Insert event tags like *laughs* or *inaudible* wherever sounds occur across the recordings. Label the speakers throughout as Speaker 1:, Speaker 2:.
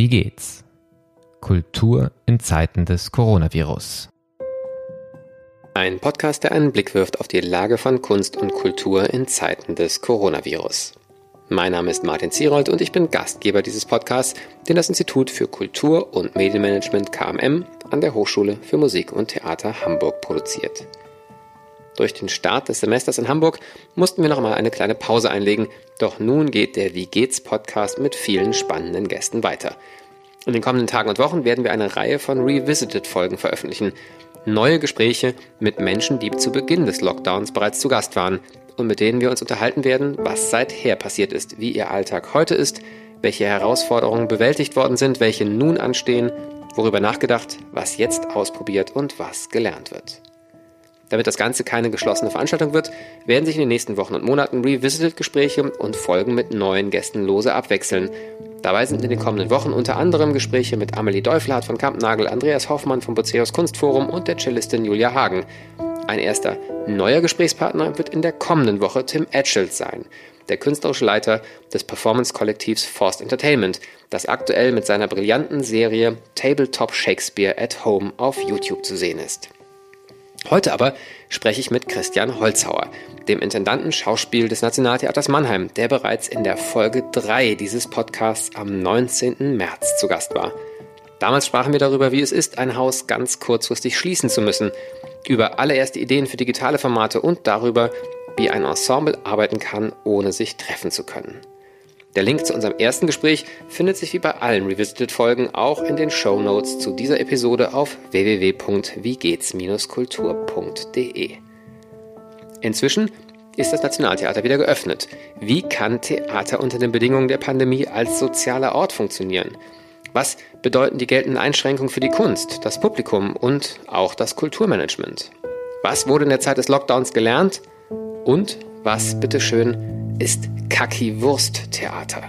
Speaker 1: Wie geht's? Kultur in Zeiten des Coronavirus.
Speaker 2: Ein Podcast, der einen Blick wirft auf die Lage von Kunst und Kultur in Zeiten des Coronavirus. Mein Name ist Martin Zierold und ich bin Gastgeber dieses Podcasts, den das Institut für Kultur und Medienmanagement KMM an der Hochschule für Musik und Theater Hamburg produziert. Durch den Start des Semesters in Hamburg mussten wir noch mal eine kleine Pause einlegen, doch nun geht der Wie geht's Podcast mit vielen spannenden Gästen weiter. In den kommenden Tagen und Wochen werden wir eine Reihe von Revisited-Folgen veröffentlichen. Neue Gespräche mit Menschen, die zu Beginn des Lockdowns bereits zu Gast waren und mit denen wir uns unterhalten werden, was seither passiert ist, wie ihr Alltag heute ist, welche Herausforderungen bewältigt worden sind, welche nun anstehen, worüber nachgedacht, was jetzt ausprobiert und was gelernt wird. Damit das Ganze keine geschlossene Veranstaltung wird, werden sich in den nächsten Wochen und Monaten Revisited-Gespräche und Folgen mit neuen Gästen lose abwechseln. Dabei sind in den kommenden Wochen unter anderem Gespräche mit Amelie Deuflath von Kampnagel, Andreas Hoffmann vom Buceus Kunstforum und der Cellistin Julia Hagen. Ein erster neuer Gesprächspartner wird in der kommenden Woche Tim Etchelt sein, der künstlerische Leiter des Performance-Kollektivs Forced Entertainment, das aktuell mit seiner brillanten Serie Tabletop Shakespeare at Home auf YouTube zu sehen ist. Heute aber spreche ich mit Christian Holzhauer, dem Intendanten Schauspiel des Nationaltheaters Mannheim, der bereits in der Folge 3 dieses Podcasts am 19. März zu Gast war. Damals sprachen wir darüber, wie es ist, ein Haus ganz kurzfristig schließen zu müssen, über allererste Ideen für digitale Formate und darüber, wie ein Ensemble arbeiten kann, ohne sich treffen zu können. Der Link zu unserem ersten Gespräch findet sich wie bei allen Revisited-Folgen auch in den Show Notes zu dieser Episode auf www.wiegehts-kultur.de. Inzwischen ist das Nationaltheater wieder geöffnet. Wie kann Theater unter den Bedingungen der Pandemie als sozialer Ort funktionieren? Was bedeuten die geltenden Einschränkungen für die Kunst, das Publikum und auch das Kulturmanagement? Was wurde in der Zeit des Lockdowns gelernt? Und was, bitteschön, ist Kacki-Wurst-Theater.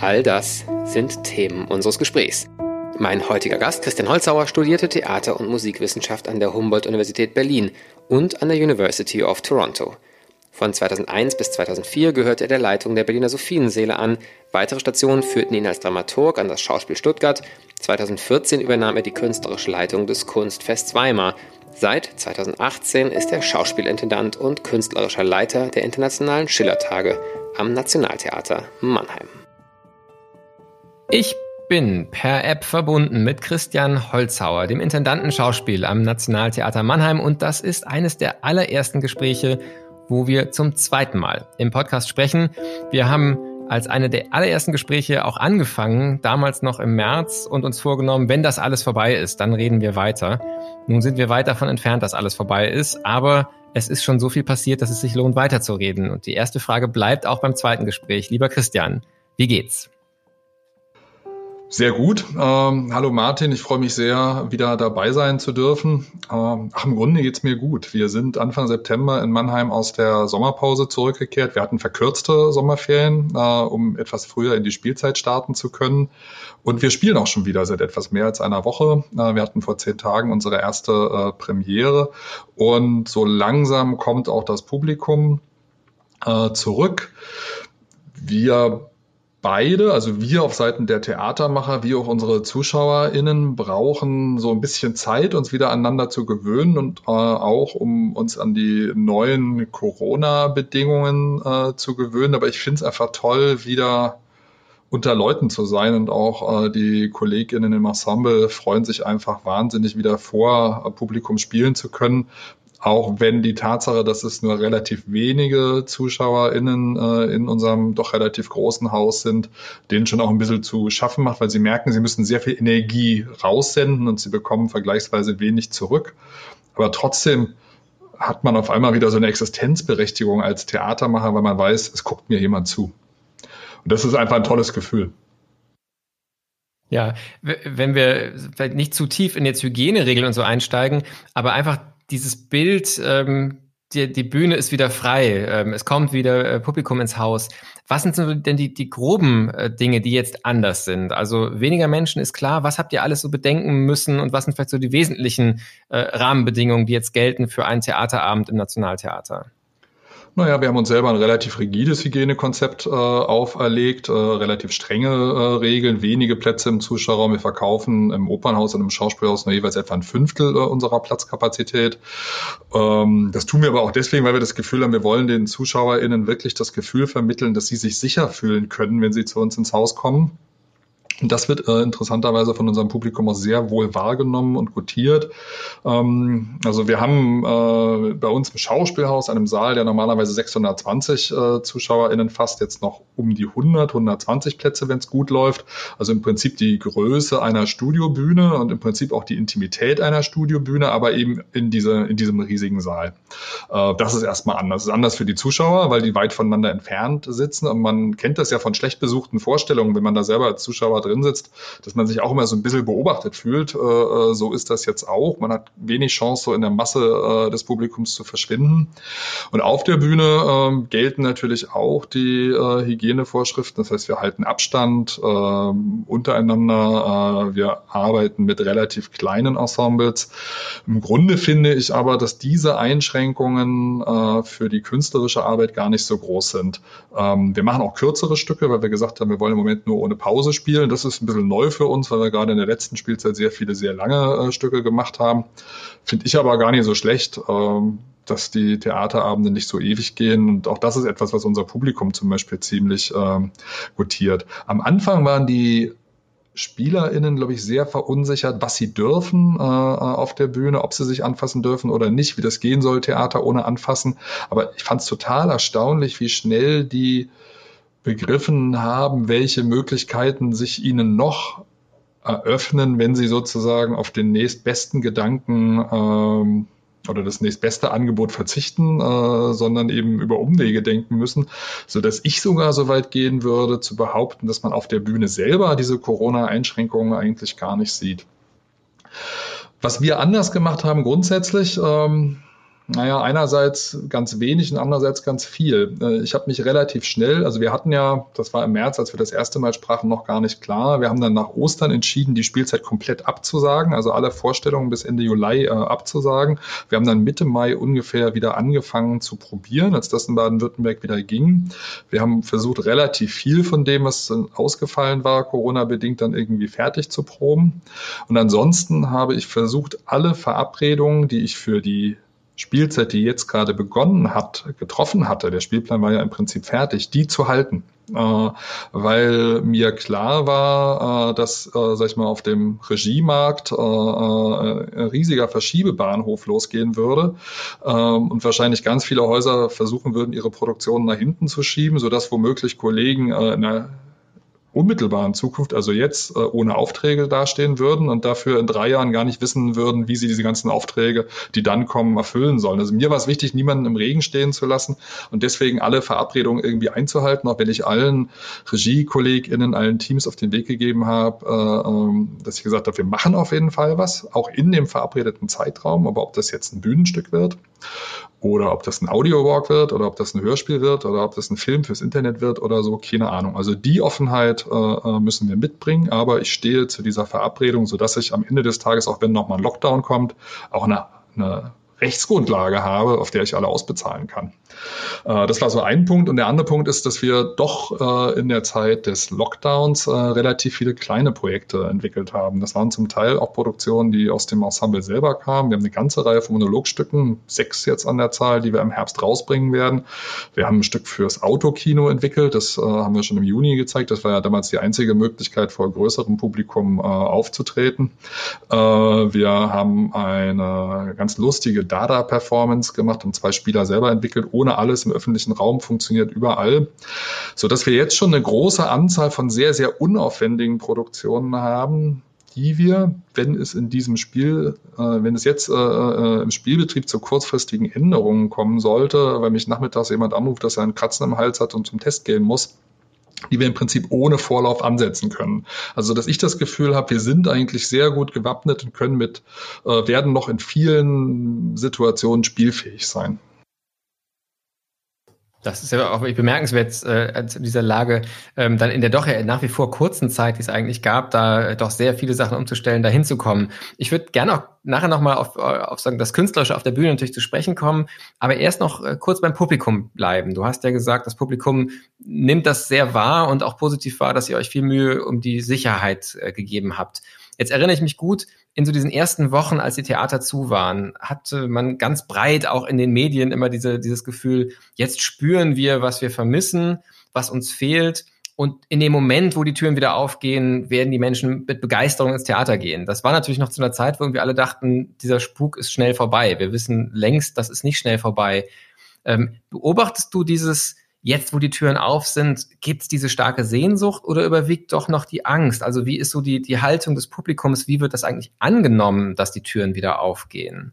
Speaker 2: All das sind Themen unseres Gesprächs. Mein heutiger Gast, Christian Holzauer, studierte Theater- und Musikwissenschaft an der Humboldt-Universität Berlin und an der University of Toronto. Von 2001 bis 2004 gehörte er der Leitung der Berliner Sophienseele an. Weitere Stationen führten ihn als Dramaturg an das Schauspiel Stuttgart. 2014 übernahm er die künstlerische Leitung des Kunstfests Weimar. Seit 2018 ist er Schauspielintendant und künstlerischer Leiter der Internationalen Schillertage am Nationaltheater Mannheim.
Speaker 1: Ich bin per App verbunden mit Christian Holzhauer, dem Intendanten Schauspiel am Nationaltheater Mannheim und das ist eines der allerersten Gespräche, wo wir zum zweiten Mal im Podcast sprechen. Wir haben als eine der allerersten Gespräche auch angefangen, damals noch im März und uns vorgenommen, wenn das alles vorbei ist, dann reden wir weiter. Nun sind wir weit davon entfernt, dass alles vorbei ist, aber es ist schon so viel passiert, dass es sich lohnt, weiterzureden. Und die erste Frage bleibt auch beim zweiten Gespräch. Lieber Christian, wie geht's?
Speaker 3: Sehr gut. Ähm, hallo Martin, ich freue mich sehr, wieder dabei sein zu dürfen. Ähm, ach, Im Grunde geht's mir gut. Wir sind Anfang September in Mannheim aus der Sommerpause zurückgekehrt. Wir hatten verkürzte Sommerferien, äh, um etwas früher in die Spielzeit starten zu können. Und wir spielen auch schon wieder seit etwas mehr als einer Woche. Äh, wir hatten vor zehn Tagen unsere erste äh, Premiere. Und so langsam kommt auch das Publikum äh, zurück. Wir beide, also wir auf Seiten der Theatermacher, wie auch unsere ZuschauerInnen brauchen so ein bisschen Zeit, uns wieder aneinander zu gewöhnen und äh, auch um uns an die neuen Corona-Bedingungen äh, zu gewöhnen. Aber ich finde es einfach toll, wieder unter Leuten zu sein und auch äh, die KollegInnen im Ensemble freuen sich einfach wahnsinnig wieder vor Publikum spielen zu können, auch wenn die Tatsache, dass es nur relativ wenige ZuschauerInnen äh, in unserem doch relativ großen Haus sind, denen schon auch ein bisschen zu schaffen macht, weil sie merken, sie müssen sehr viel Energie raussenden und sie bekommen vergleichsweise wenig zurück. Aber trotzdem hat man auf einmal wieder so eine Existenzberechtigung als Theatermacher, weil man weiß, es guckt mir jemand zu. Und das ist einfach ein tolles Gefühl.
Speaker 1: Ja, wenn wir vielleicht nicht zu tief in jetzt Hygieneregeln und so einsteigen, aber einfach dieses Bild, ähm, die, die Bühne ist wieder frei, ähm, es kommt wieder äh, Publikum ins Haus. Was sind denn die, die groben äh, Dinge, die jetzt anders sind? Also weniger Menschen ist klar. Was habt ihr alles so bedenken müssen und was sind vielleicht so die wesentlichen äh, Rahmenbedingungen, die jetzt gelten für einen Theaterabend im Nationaltheater?
Speaker 3: Naja, wir haben uns selber ein relativ rigides Hygienekonzept äh, auferlegt, äh, relativ strenge äh, Regeln, wenige Plätze im Zuschauerraum. Wir verkaufen im Opernhaus und im Schauspielhaus nur jeweils etwa ein Fünftel äh, unserer Platzkapazität. Ähm, das tun wir aber auch deswegen, weil wir das Gefühl haben, wir wollen den ZuschauerInnen wirklich das Gefühl vermitteln, dass sie sich sicher fühlen können, wenn sie zu uns ins Haus kommen. Das wird äh, interessanterweise von unserem Publikum auch sehr wohl wahrgenommen und gutiert. Ähm, also wir haben äh, bei uns im Schauspielhaus, einem Saal, der normalerweise 620 äh, ZuschauerInnen fasst, jetzt noch um die 100, 120 Plätze, wenn es gut läuft. Also im Prinzip die Größe einer Studiobühne und im Prinzip auch die Intimität einer Studiobühne, aber eben in, diese, in diesem riesigen Saal. Äh, das ist erstmal anders. Das ist anders für die Zuschauer, weil die weit voneinander entfernt sitzen. Und man kennt das ja von schlecht besuchten Vorstellungen, wenn man da selber als Zuschauer drin sitzt, dass man sich auch immer so ein bisschen beobachtet fühlt. Äh, äh, so ist das jetzt auch. Man hat wenig Chance, so in der Masse äh, des Publikums zu verschwinden. Und auf der Bühne ähm, gelten natürlich auch die Hygienevorschriften. Das heißt, wir halten Abstand ähm, untereinander. wir arbeiten mit relativ kleinen Ensembles. Im Grunde finde ich aber, dass diese Einschränkungen für die künstlerische Arbeit gar nicht so groß sind. Ähm, wir machen auch kürzere Stücke, weil wir gesagt haben, wir wollen im Moment nur ohne Pause spielen. Das ist ein bisschen neu für uns, weil wir gerade in der letzten Spielzeit sehr viele sehr lange äh, Stücke gemacht haben. Finde ich aber gar nicht so schlecht, ähm, dass die Theaterabende nicht so ewig gehen. Und auch das ist etwas, was unser Publikum zum Beispiel ziemlich ähm, gutiert. Am Anfang waren die SpielerInnen, glaube ich, sehr verunsichert, was sie dürfen äh, auf der Bühne, ob sie sich anfassen dürfen oder nicht, wie das gehen soll, Theater ohne anfassen. Aber ich fand es total erstaunlich, wie schnell die begriffen haben, welche Möglichkeiten sich ihnen noch eröffnen, wenn sie sozusagen auf den nächstbesten Gedanken ähm, oder das nächstbeste Angebot verzichten, äh, sondern eben über Umwege denken müssen, so dass ich sogar so weit gehen würde, zu behaupten, dass man auf der Bühne selber diese Corona-Einschränkungen eigentlich gar nicht sieht. Was wir anders gemacht haben grundsätzlich, ähm, naja, einerseits ganz wenig und andererseits ganz viel. Äh, ich habe mich relativ schnell, also wir hatten ja, das war im März, als wir das erste Mal sprachen, noch gar nicht klar. Wir haben dann nach Ostern entschieden, die Spielzeit komplett abzusagen, also alle Vorstellungen bis Ende Juli äh, abzusagen. Wir haben dann Mitte Mai ungefähr wieder angefangen zu probieren, als das in Baden-Württemberg wieder ging. Wir haben versucht, relativ viel von dem, was ausgefallen war, Corona-bedingt, dann irgendwie fertig zu proben. Und ansonsten habe ich versucht, alle Verabredungen, die ich für die Spielzeit, die jetzt gerade begonnen hat, getroffen hatte, der Spielplan war ja im Prinzip fertig, die zu halten. Äh, weil mir klar war, äh, dass, äh, sag ich mal, auf dem Regiemarkt äh, äh, ein riesiger Verschiebebahnhof losgehen würde ähm, und wahrscheinlich ganz viele Häuser versuchen würden, ihre Produktionen nach hinten zu schieben, sodass womöglich Kollegen äh, in der unmittelbaren Zukunft, also jetzt, äh, ohne Aufträge dastehen würden und dafür in drei Jahren gar nicht wissen würden, wie sie diese ganzen Aufträge, die dann kommen, erfüllen sollen. Also mir war es wichtig, niemanden im Regen stehen zu lassen und deswegen alle Verabredungen irgendwie einzuhalten, auch wenn ich allen RegiekollegInnen, allen Teams auf den Weg gegeben habe, äh, ähm, dass ich gesagt habe, wir machen auf jeden Fall was, auch in dem verabredeten Zeitraum, aber ob das jetzt ein Bühnenstück wird oder ob das ein Audio-Walk wird oder ob das ein Hörspiel wird oder ob das ein Film fürs Internet wird oder so, keine Ahnung. Also die Offenheit äh, äh müssen wir mitbringen, aber ich stehe zu dieser Verabredung, sodass ich am Ende des Tages, auch wenn nochmal ein Lockdown kommt, auch eine, eine Rechtsgrundlage habe, auf der ich alle ausbezahlen kann. Äh, das war so ein Punkt. Und der andere Punkt ist, dass wir doch äh, in der Zeit des Lockdowns äh, relativ viele kleine Projekte entwickelt haben. Das waren zum Teil auch Produktionen, die aus dem Ensemble selber kamen. Wir haben eine ganze Reihe von Monologstücken, sechs jetzt an der Zahl, die wir im Herbst rausbringen werden. Wir haben ein Stück fürs Autokino entwickelt. Das haben wir schon im Juni gezeigt. Das war ja damals die einzige Möglichkeit, vor größerem Publikum aufzutreten. wir haben eine ganz lustige Dada-Performance gemacht und zwei Spieler selber entwickelt, ohne alles im öffentlichen Raum, funktioniert überall, so dass wir jetzt schon eine große Anzahl von sehr, sehr unaufwendigen Produktionen haben, die wir, wenn es in diesem Spiel, äh, wenn es jetzt äh, äh, im Spielbetrieb zu kurzfristigen Änderungen kommen sollte, weil mich nachmittags jemand anruft, dass er einen Kratzen im Hals hat und zum Test gehen muss, die wir im Prinzip ohne Vorlauf ansetzen können. Also dass ich das Gefühl habe, wir sind eigentlich sehr gut gewappnet und können mit, äh, werden noch in vielen Situationen spielfähig sein.
Speaker 1: Das ist ja auch bemerkenswert äh, in dieser Lage, ähm, dann in der doch ja nach wie vor kurzen Zeit, die es eigentlich gab, da doch sehr viele Sachen umzustellen, da hinzukommen. Ich würde gerne auch nachher nochmal auf, auf sagen, das Künstlerische auf der Bühne natürlich zu sprechen kommen, aber erst noch äh, kurz beim Publikum bleiben. Du hast ja gesagt, das Publikum nimmt das sehr wahr und auch positiv wahr, dass ihr euch viel Mühe um die Sicherheit äh, gegeben habt. Jetzt erinnere ich mich gut, in so diesen ersten Wochen, als die Theater zu waren, hatte man ganz breit auch in den Medien immer diese, dieses Gefühl, jetzt spüren wir, was wir vermissen, was uns fehlt. Und in dem Moment, wo die Türen wieder aufgehen, werden die Menschen mit Begeisterung ins Theater gehen. Das war natürlich noch zu einer Zeit, wo wir alle dachten, dieser Spuk ist schnell vorbei. Wir wissen längst, das ist nicht schnell vorbei. Ähm, beobachtest du dieses, jetzt, wo die Türen auf sind, gibt es diese starke Sehnsucht oder überwiegt doch noch die Angst? Also wie ist so die, die Haltung des Publikums? Wie wird das eigentlich angenommen, dass die Türen wieder aufgehen?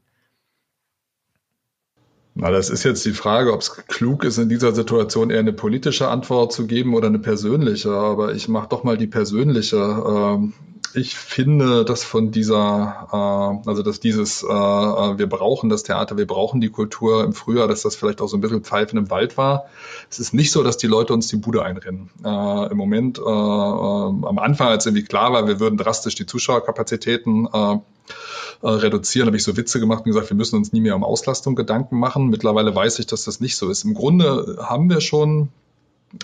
Speaker 3: Na, das ist jetzt die Frage, ob es klug ist, in dieser Situation eher eine politische Antwort zu geben oder eine persönliche. Aber ich mache doch mal die persönliche. Ähm, ich finde, dass von dieser, äh, also dass dieses, äh, äh, wir brauchen das Theater, wir brauchen die Kultur im Frühjahr, dass das vielleicht auch so ein bisschen Pfeifen im Wald war. Es ist nicht so, dass die Leute uns die Bude einrennen. Äh, Im Moment, äh, äh, am Anfang, als irgendwie klar war, wir würden drastisch die Zuschauerkapazitäten äh, äh, reduzieren, habe ich so Witze gemacht und gesagt, wir müssen uns nie mehr um Auslastung Gedanken machen. Mittlerweile weiß ich, dass das nicht so ist. Im Grunde haben wir schon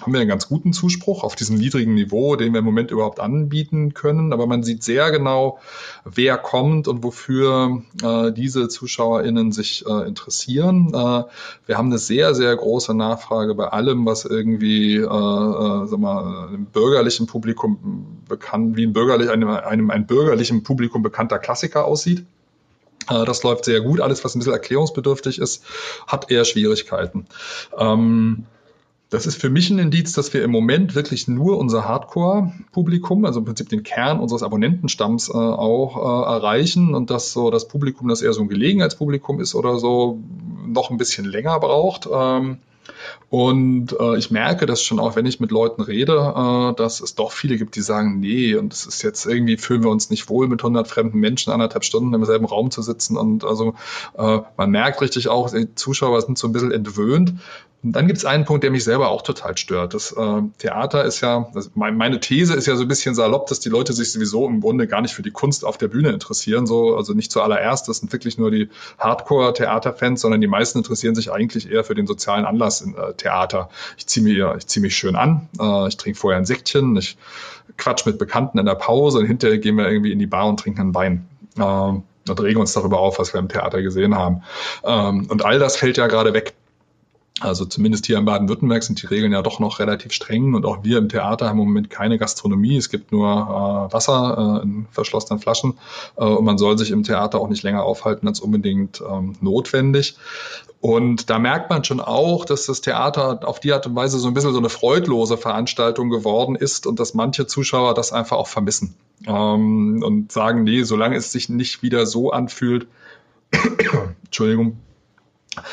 Speaker 3: haben wir einen ganz guten Zuspruch auf diesem niedrigen Niveau, den wir im Moment überhaupt anbieten können. Aber man sieht sehr genau, wer kommt und wofür äh, diese ZuschauerInnen sich äh, interessieren. Äh, wir haben eine sehr, sehr große Nachfrage bei allem, was irgendwie, äh, äh, sag mal, im bürgerlichen Publikum bekannt, wie ein bürgerlich, einem, einem ein bürgerlichen Publikum bekannter Klassiker aussieht. Äh, das läuft sehr gut. Alles, was ein bisschen erklärungsbedürftig ist, hat eher Schwierigkeiten. Ähm, das ist für mich ein Indiz, dass wir im Moment wirklich nur unser Hardcore-Publikum, also im Prinzip den Kern unseres Abonnentenstamms äh, auch äh, erreichen und dass so das Publikum, das eher so ein Gelegenheitspublikum ist oder so, noch ein bisschen länger braucht. Ähm, und äh, ich merke das schon auch, wenn ich mit Leuten rede, äh, dass es doch viele gibt, die sagen, nee, und es ist jetzt irgendwie, fühlen wir uns nicht wohl, mit 100 fremden Menschen anderthalb Stunden im selben Raum zu sitzen. Und also äh, man merkt richtig auch, die Zuschauer sind so ein bisschen entwöhnt. Und dann gibt es einen Punkt, der mich selber auch total stört. Das äh, Theater ist ja, also meine These ist ja so ein bisschen salopp, dass die Leute sich sowieso im Grunde gar nicht für die Kunst auf der Bühne interessieren. So, also nicht zuallererst, das sind wirklich nur die Hardcore-Theaterfans, sondern die meisten interessieren sich eigentlich eher für den sozialen Anlass in äh, Theater. Ich ziehe mir, ich zieh mich schön an, äh, ich trinke vorher ein Säckchen, ich quatsch mit Bekannten in der Pause und hinterher gehen wir irgendwie in die Bar und trinken einen Wein. Äh, und regen uns darüber auf, was wir im Theater gesehen haben. Ähm, und all das fällt ja gerade weg. Also zumindest hier in Baden-Württemberg sind die Regeln ja doch noch relativ streng und auch wir im Theater haben im Moment keine Gastronomie. Es gibt nur äh, Wasser äh, in verschlossenen Flaschen äh, und man soll sich im Theater auch nicht länger aufhalten als unbedingt ähm, notwendig. Und da merkt man schon auch, dass das Theater auf die Art und Weise so ein bisschen so eine freudlose Veranstaltung geworden ist und dass manche Zuschauer das einfach auch vermissen ähm, und sagen, nee, solange es sich nicht wieder so anfühlt, *coughs* Entschuldigung,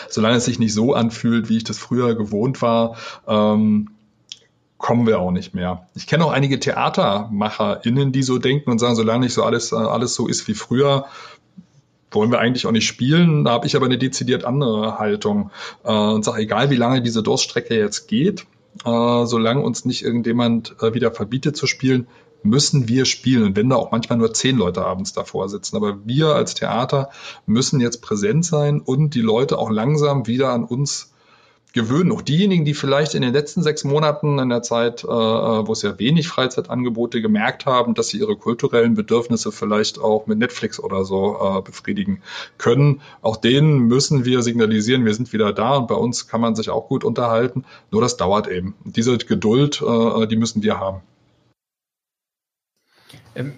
Speaker 3: solange es sich nicht so anfühlt, wie ich das früher gewohnt war, ähm, kommen wir auch nicht mehr. Ich kenne auch einige TheatermacherInnen, die so denken und sagen, solange nicht so alles, alles so ist wie früher, wollen wir eigentlich auch nicht spielen. Da habe ich aber eine dezidiert andere Haltung äh, und sage, egal wie lange diese Durststrecke jetzt geht, äh, solange uns nicht irgendjemand äh, wieder verbietet zu spielen, müssen wir spielen. Und wenn da auch manchmal nur zehn Leute abends davor sitzen. Aber wir als Theater müssen jetzt präsent sein und die Leute auch langsam wieder an uns gewöhnen. Auch diejenigen, die vielleicht in den letzten sechs Monaten in der Zeit, äh, wo es ja wenig Freizeitangebote gemerkt haben, dass sie ihre kulturellen Bedürfnisse vielleicht auch mit Netflix oder so äh, befriedigen können. Auch denen müssen wir signalisieren, wir sind wieder da und bei uns kann man sich auch gut unterhalten. Nur das dauert eben. Diese Geduld, äh, die müssen wir haben.
Speaker 1: Ähm,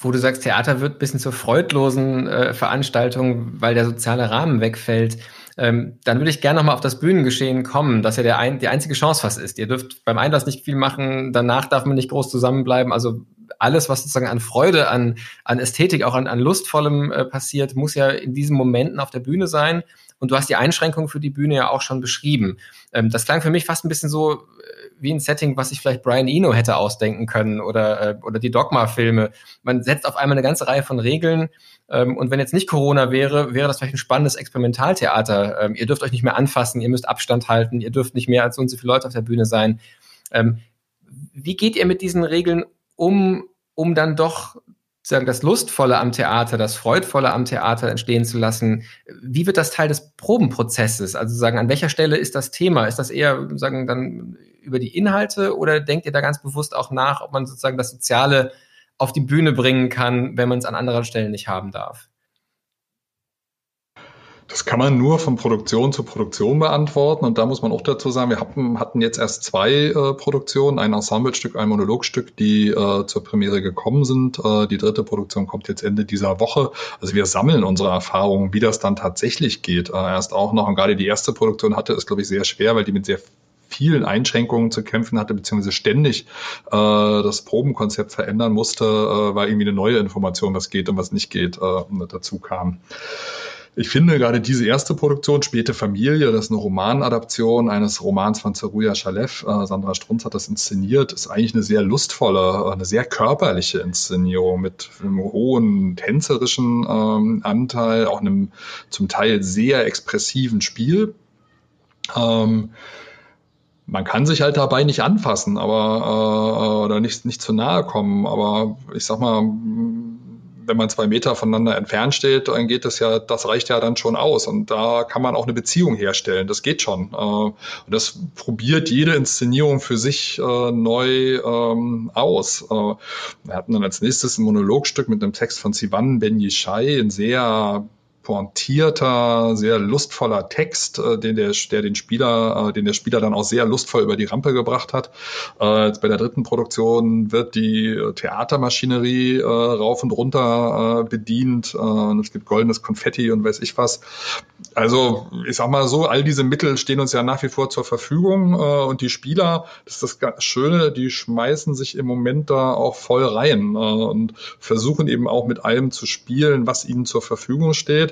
Speaker 1: wo du sagst, Theater wird ein bisschen zur freudlosen äh, Veranstaltung, weil der soziale Rahmen wegfällt. Ähm, dann würde ich gerne nochmal auf das Bühnengeschehen kommen, das ja der ein, die einzige Chance fast ist. Ihr dürft beim Einlass nicht viel machen, danach darf man nicht groß zusammenbleiben. Also alles, was sozusagen an Freude, an, an Ästhetik, auch an, an Lustvollem äh, passiert, muss ja in diesen Momenten auf der Bühne sein. Und du hast die Einschränkungen für die Bühne ja auch schon beschrieben. Ähm, das klang für mich fast ein bisschen so, wie ein Setting, was sich vielleicht Brian Eno hätte ausdenken können oder, äh, oder die Dogma-Filme. Man setzt auf einmal eine ganze Reihe von Regeln. Ähm, und wenn jetzt nicht Corona wäre, wäre das vielleicht ein spannendes Experimentaltheater. Ähm, ihr dürft euch nicht mehr anfassen, ihr müsst Abstand halten, ihr dürft nicht mehr als so und so viele Leute auf der Bühne sein. Ähm, wie geht ihr mit diesen Regeln um, um dann doch sagen, das Lustvolle am Theater, das Freudvolle am Theater entstehen zu lassen. Wie wird das Teil des Probenprozesses? Also sagen, an welcher Stelle ist das Thema? Ist das eher, sagen, dann über die Inhalte oder denkt ihr da ganz bewusst auch nach, ob man sozusagen das Soziale auf die Bühne bringen kann, wenn man es an anderer Stellen nicht haben darf?
Speaker 3: Das kann man nur von Produktion zu Produktion beantworten. Und da muss man auch dazu sagen, wir hatten, hatten jetzt erst zwei äh, Produktionen, ein Ensemblestück, ein Monologstück, die äh, zur Premiere gekommen sind. Äh, die dritte Produktion kommt jetzt Ende dieser Woche. Also wir sammeln unsere Erfahrungen, wie das dann tatsächlich geht. Äh, erst auch noch, und gerade die erste Produktion hatte es, glaube ich, sehr schwer, weil die mit sehr vielen Einschränkungen zu kämpfen hatte, beziehungsweise ständig äh, das Probenkonzept verändern musste, äh, weil irgendwie eine neue Information, was geht und was nicht geht, äh, dazu kam. Ich finde gerade diese erste Produktion, Späte Familie, das ist eine Romanadaption eines Romans von Zeruja Schalev, äh, Sandra Strunz hat das inszeniert, ist eigentlich eine sehr lustvolle, eine sehr körperliche Inszenierung mit einem hohen tänzerischen ähm, Anteil, auch einem zum Teil sehr expressiven Spiel. Ähm, man kann sich halt dabei nicht anfassen, aber äh, oder nicht, nicht zu nahe kommen. Aber ich sag mal, wenn man zwei Meter voneinander entfernt steht, dann geht das ja, das reicht ja dann schon aus. Und da kann man auch eine Beziehung herstellen. Das geht schon. Äh, und das probiert jede Inszenierung für sich äh, neu ähm, aus. Äh, wir hatten dann als nächstes ein Monologstück mit einem Text von Sivan Ben Yishai, ein sehr pointierter, sehr lustvoller Text, äh, den der, der den Spieler, äh, den der Spieler dann auch sehr lustvoll über die Rampe gebracht hat. Äh, jetzt bei der dritten Produktion wird die Theatermaschinerie äh, rauf und runter äh, bedient. Äh, es gibt goldenes Konfetti und weiß ich was. Also ich sag mal so, all diese Mittel stehen uns ja nach wie vor zur Verfügung äh, und die Spieler, das ist das Schöne, die schmeißen sich im Moment da auch voll rein äh, und versuchen eben auch mit allem zu spielen, was ihnen zur Verfügung steht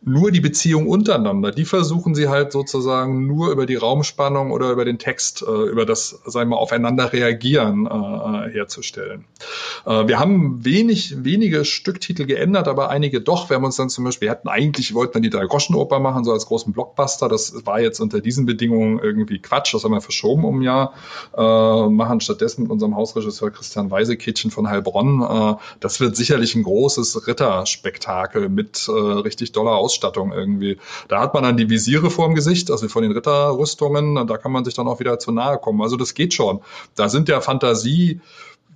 Speaker 3: nur die Beziehung untereinander, die versuchen sie halt sozusagen nur über die Raumspannung oder über den Text, äh, über das, sagen wir mal, aufeinander reagieren äh, herzustellen. Äh, wir haben wenig, wenige Stücktitel geändert, aber einige doch. Wir haben uns dann zum Beispiel, wir hatten eigentlich, wollten wir die Drei-Groschen-Oper machen, so als großen Blockbuster. Das war jetzt unter diesen Bedingungen irgendwie Quatsch. Das haben wir verschoben um ein Jahr. Äh, machen stattdessen mit unserem Hausregisseur Christian Weisekitchen von Heilbronn. Äh, das wird sicherlich ein großes Ritterspektakel mit äh, richtig doller Ausstattung irgendwie. Da hat man dann die Visiere vorm Gesicht, also von den Ritterrüstungen, da kann man sich dann auch wieder zu nahe kommen. Also das geht schon. Da sind der Fantasie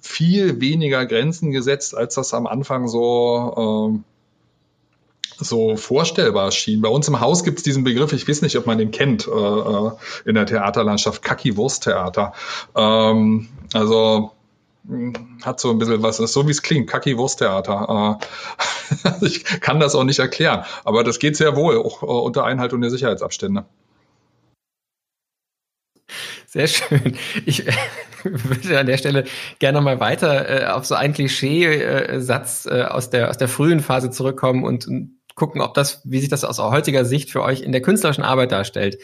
Speaker 3: viel weniger Grenzen gesetzt, als das am Anfang so ähm, so vorstellbar schien. Bei uns im Haus gibt es diesen Begriff, ich weiß nicht, ob man den kennt, äh, äh in der Theaterlandschaft, Kacki-Wursttheater. Ähm, also hat so ein bisschen was, so wie es klingt, Kacki Wursttheater. Äh, *laughs* ich kann das auch nicht erklären, aber das geht sehr wohl, auch äh, unter Einhaltung der Sicherheitsabstände.
Speaker 1: Sehr schön. Ich würde an der Stelle gerne mal weiter äh, auf so einen Klischeesatz äh, aus, der, aus der frühen Phase zurückkommen und, und, gucken, ob das, wie sich das aus heutiger Sicht für euch in der künstlerischen Arbeit darstellt.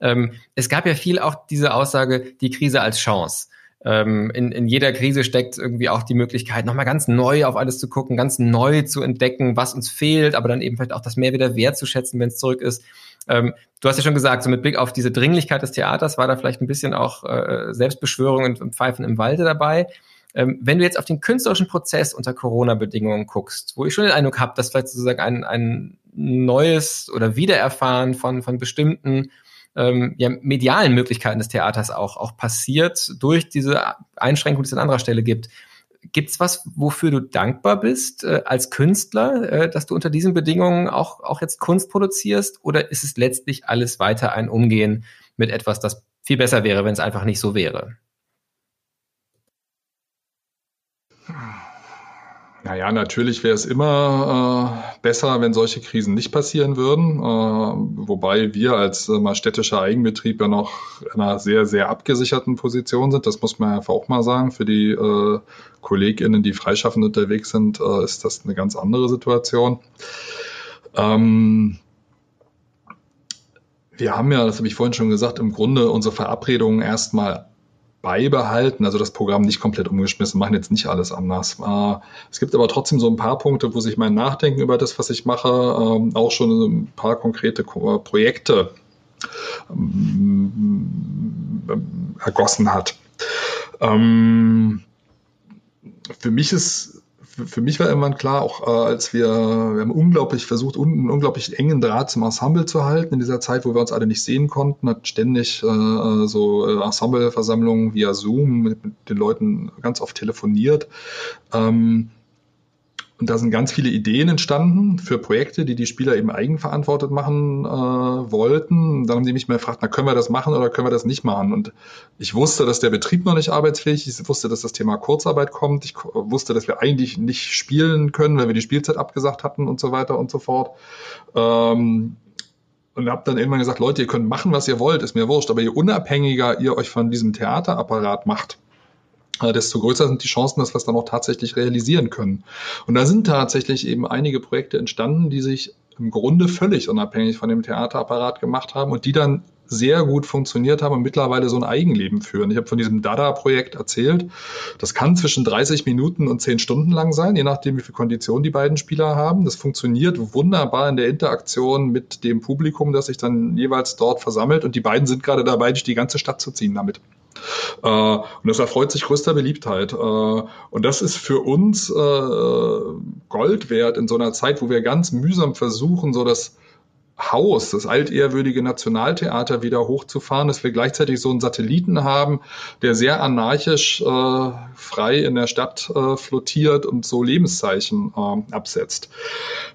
Speaker 1: Ähm, es gab ja viel auch diese Aussage, die Krise als Chance ähm, in, in jeder Krise steckt irgendwie auch die Möglichkeit, nochmal ganz neu auf alles zu gucken, ganz neu zu entdecken, was uns fehlt, aber dann eben vielleicht auch das mehr wieder wertzuschätzen, wenn es zurück ist. Ähm, du hast ja schon gesagt, so mit Blick auf diese Dringlichkeit des Theaters war da vielleicht ein bisschen auch äh, Selbstbeschwörung und, Pfeifen im Walde dabei. Ähm, wenn du jetzt auf den künstlerischen Prozess unter Corona-Bedingungen guckst, wo ich schon den Eindruck habe, dass vielleicht sozusagen ein, ein neues oder Wiedererfahren von, von bestimmten ähm, ja, medialen Möglichkeiten des Theaters auch, auch passiert durch diese Einschränkung, die es an anderer Stelle gibt. Gibt's was, wofür du dankbar bist äh, als Künstler, äh, dass du unter diesen Bedingungen auch, auch jetzt Kunst produzierst? Oder ist es letztlich alles weiter ein Umgehen mit etwas, das viel besser wäre, wenn es einfach nicht so wäre?
Speaker 3: Naja, natürlich wäre es immer äh, besser, wenn solche Krisen nicht passieren würden. Äh, wobei wir als äh, städtischer Eigenbetrieb ja noch in einer sehr, sehr abgesicherten Position sind. Das muss man einfach auch mal sagen. Für die äh, KollegInnen, die freischaffend unterwegs sind, äh, ist das eine ganz andere Situation. Ähm, wir haben ja, das habe ich vorhin schon gesagt, im Grunde unsere Verabredungen erstmal beibehalten, also das Programm nicht komplett umgeschmissen, machen jetzt nicht alles anders. Äh, es gibt aber trotzdem so ein paar Punkte, wo sich mein Nachdenken über das, was ich mache, äh, auch schon ein paar konkrete Ko Projekte ähm, ergossen hat. Ähm, für mich ist für mich war irgendwann klar, auch äh, als wir, wir haben unglaublich versucht, un, einen unglaublich engen Draht zum Ensemble zu halten in dieser Zeit, wo wir uns alle nicht sehen konnten, hat ständig äh, so äh, Ensembleversammlungen via Zoom mit, mit, den Leuten ganz oft telefoniert. Ähm, und da sind ganz viele Ideen entstanden für Projekte, die die Spieler eben eigenverantwortet machen äh, wollten. Dann haben die mich mal gefragt, na, können wir das machen oder können wir das nicht machen? Und ich wusste, dass der Betrieb noch nicht arbeitsfähig ist. Ich wusste, dass das Thema Kurzarbeit kommt. Ich wusste, dass wir eigentlich nicht spielen können, weil wir die Spielzeit abgesagt hatten und so weiter und so fort. Ähm, und habe dann irgendwann gesagt, Leute, ihr könnt machen, was ihr wollt, ist mir wurscht. Aber je unabhängiger ihr euch von diesem Theaterapparat macht, desto größer sind die Chancen, dass wir es dann auch tatsächlich realisieren können. Und da sind tatsächlich eben einige Projekte entstanden, die sich im Grunde völlig unabhängig von dem Theaterapparat gemacht haben und die dann sehr gut funktioniert haben und mittlerweile so ein Eigenleben führen. Ich habe von diesem Dada-Projekt erzählt. Das kann zwischen 30 Minuten und 10 Stunden lang sein, je nachdem, wie viel Kondition die beiden Spieler haben. Das funktioniert wunderbar in der Interaktion mit dem Publikum, das sich dann jeweils dort versammelt. Und die beiden sind gerade dabei, durch die ganze Stadt zu ziehen damit. Äh, und das erfreut sich größter Beliebtheit. Äh, und das ist für uns äh, Gold wert in so einer Zeit, wo wir ganz mühsam versuchen, so das Haus, das altehrwürdige Nationaltheater wieder hochzufahren, dass wir gleichzeitig so einen Satelliten haben, der sehr anarchisch äh, frei in der Stadt äh, flottiert und so Lebenszeichen äh, absetzt.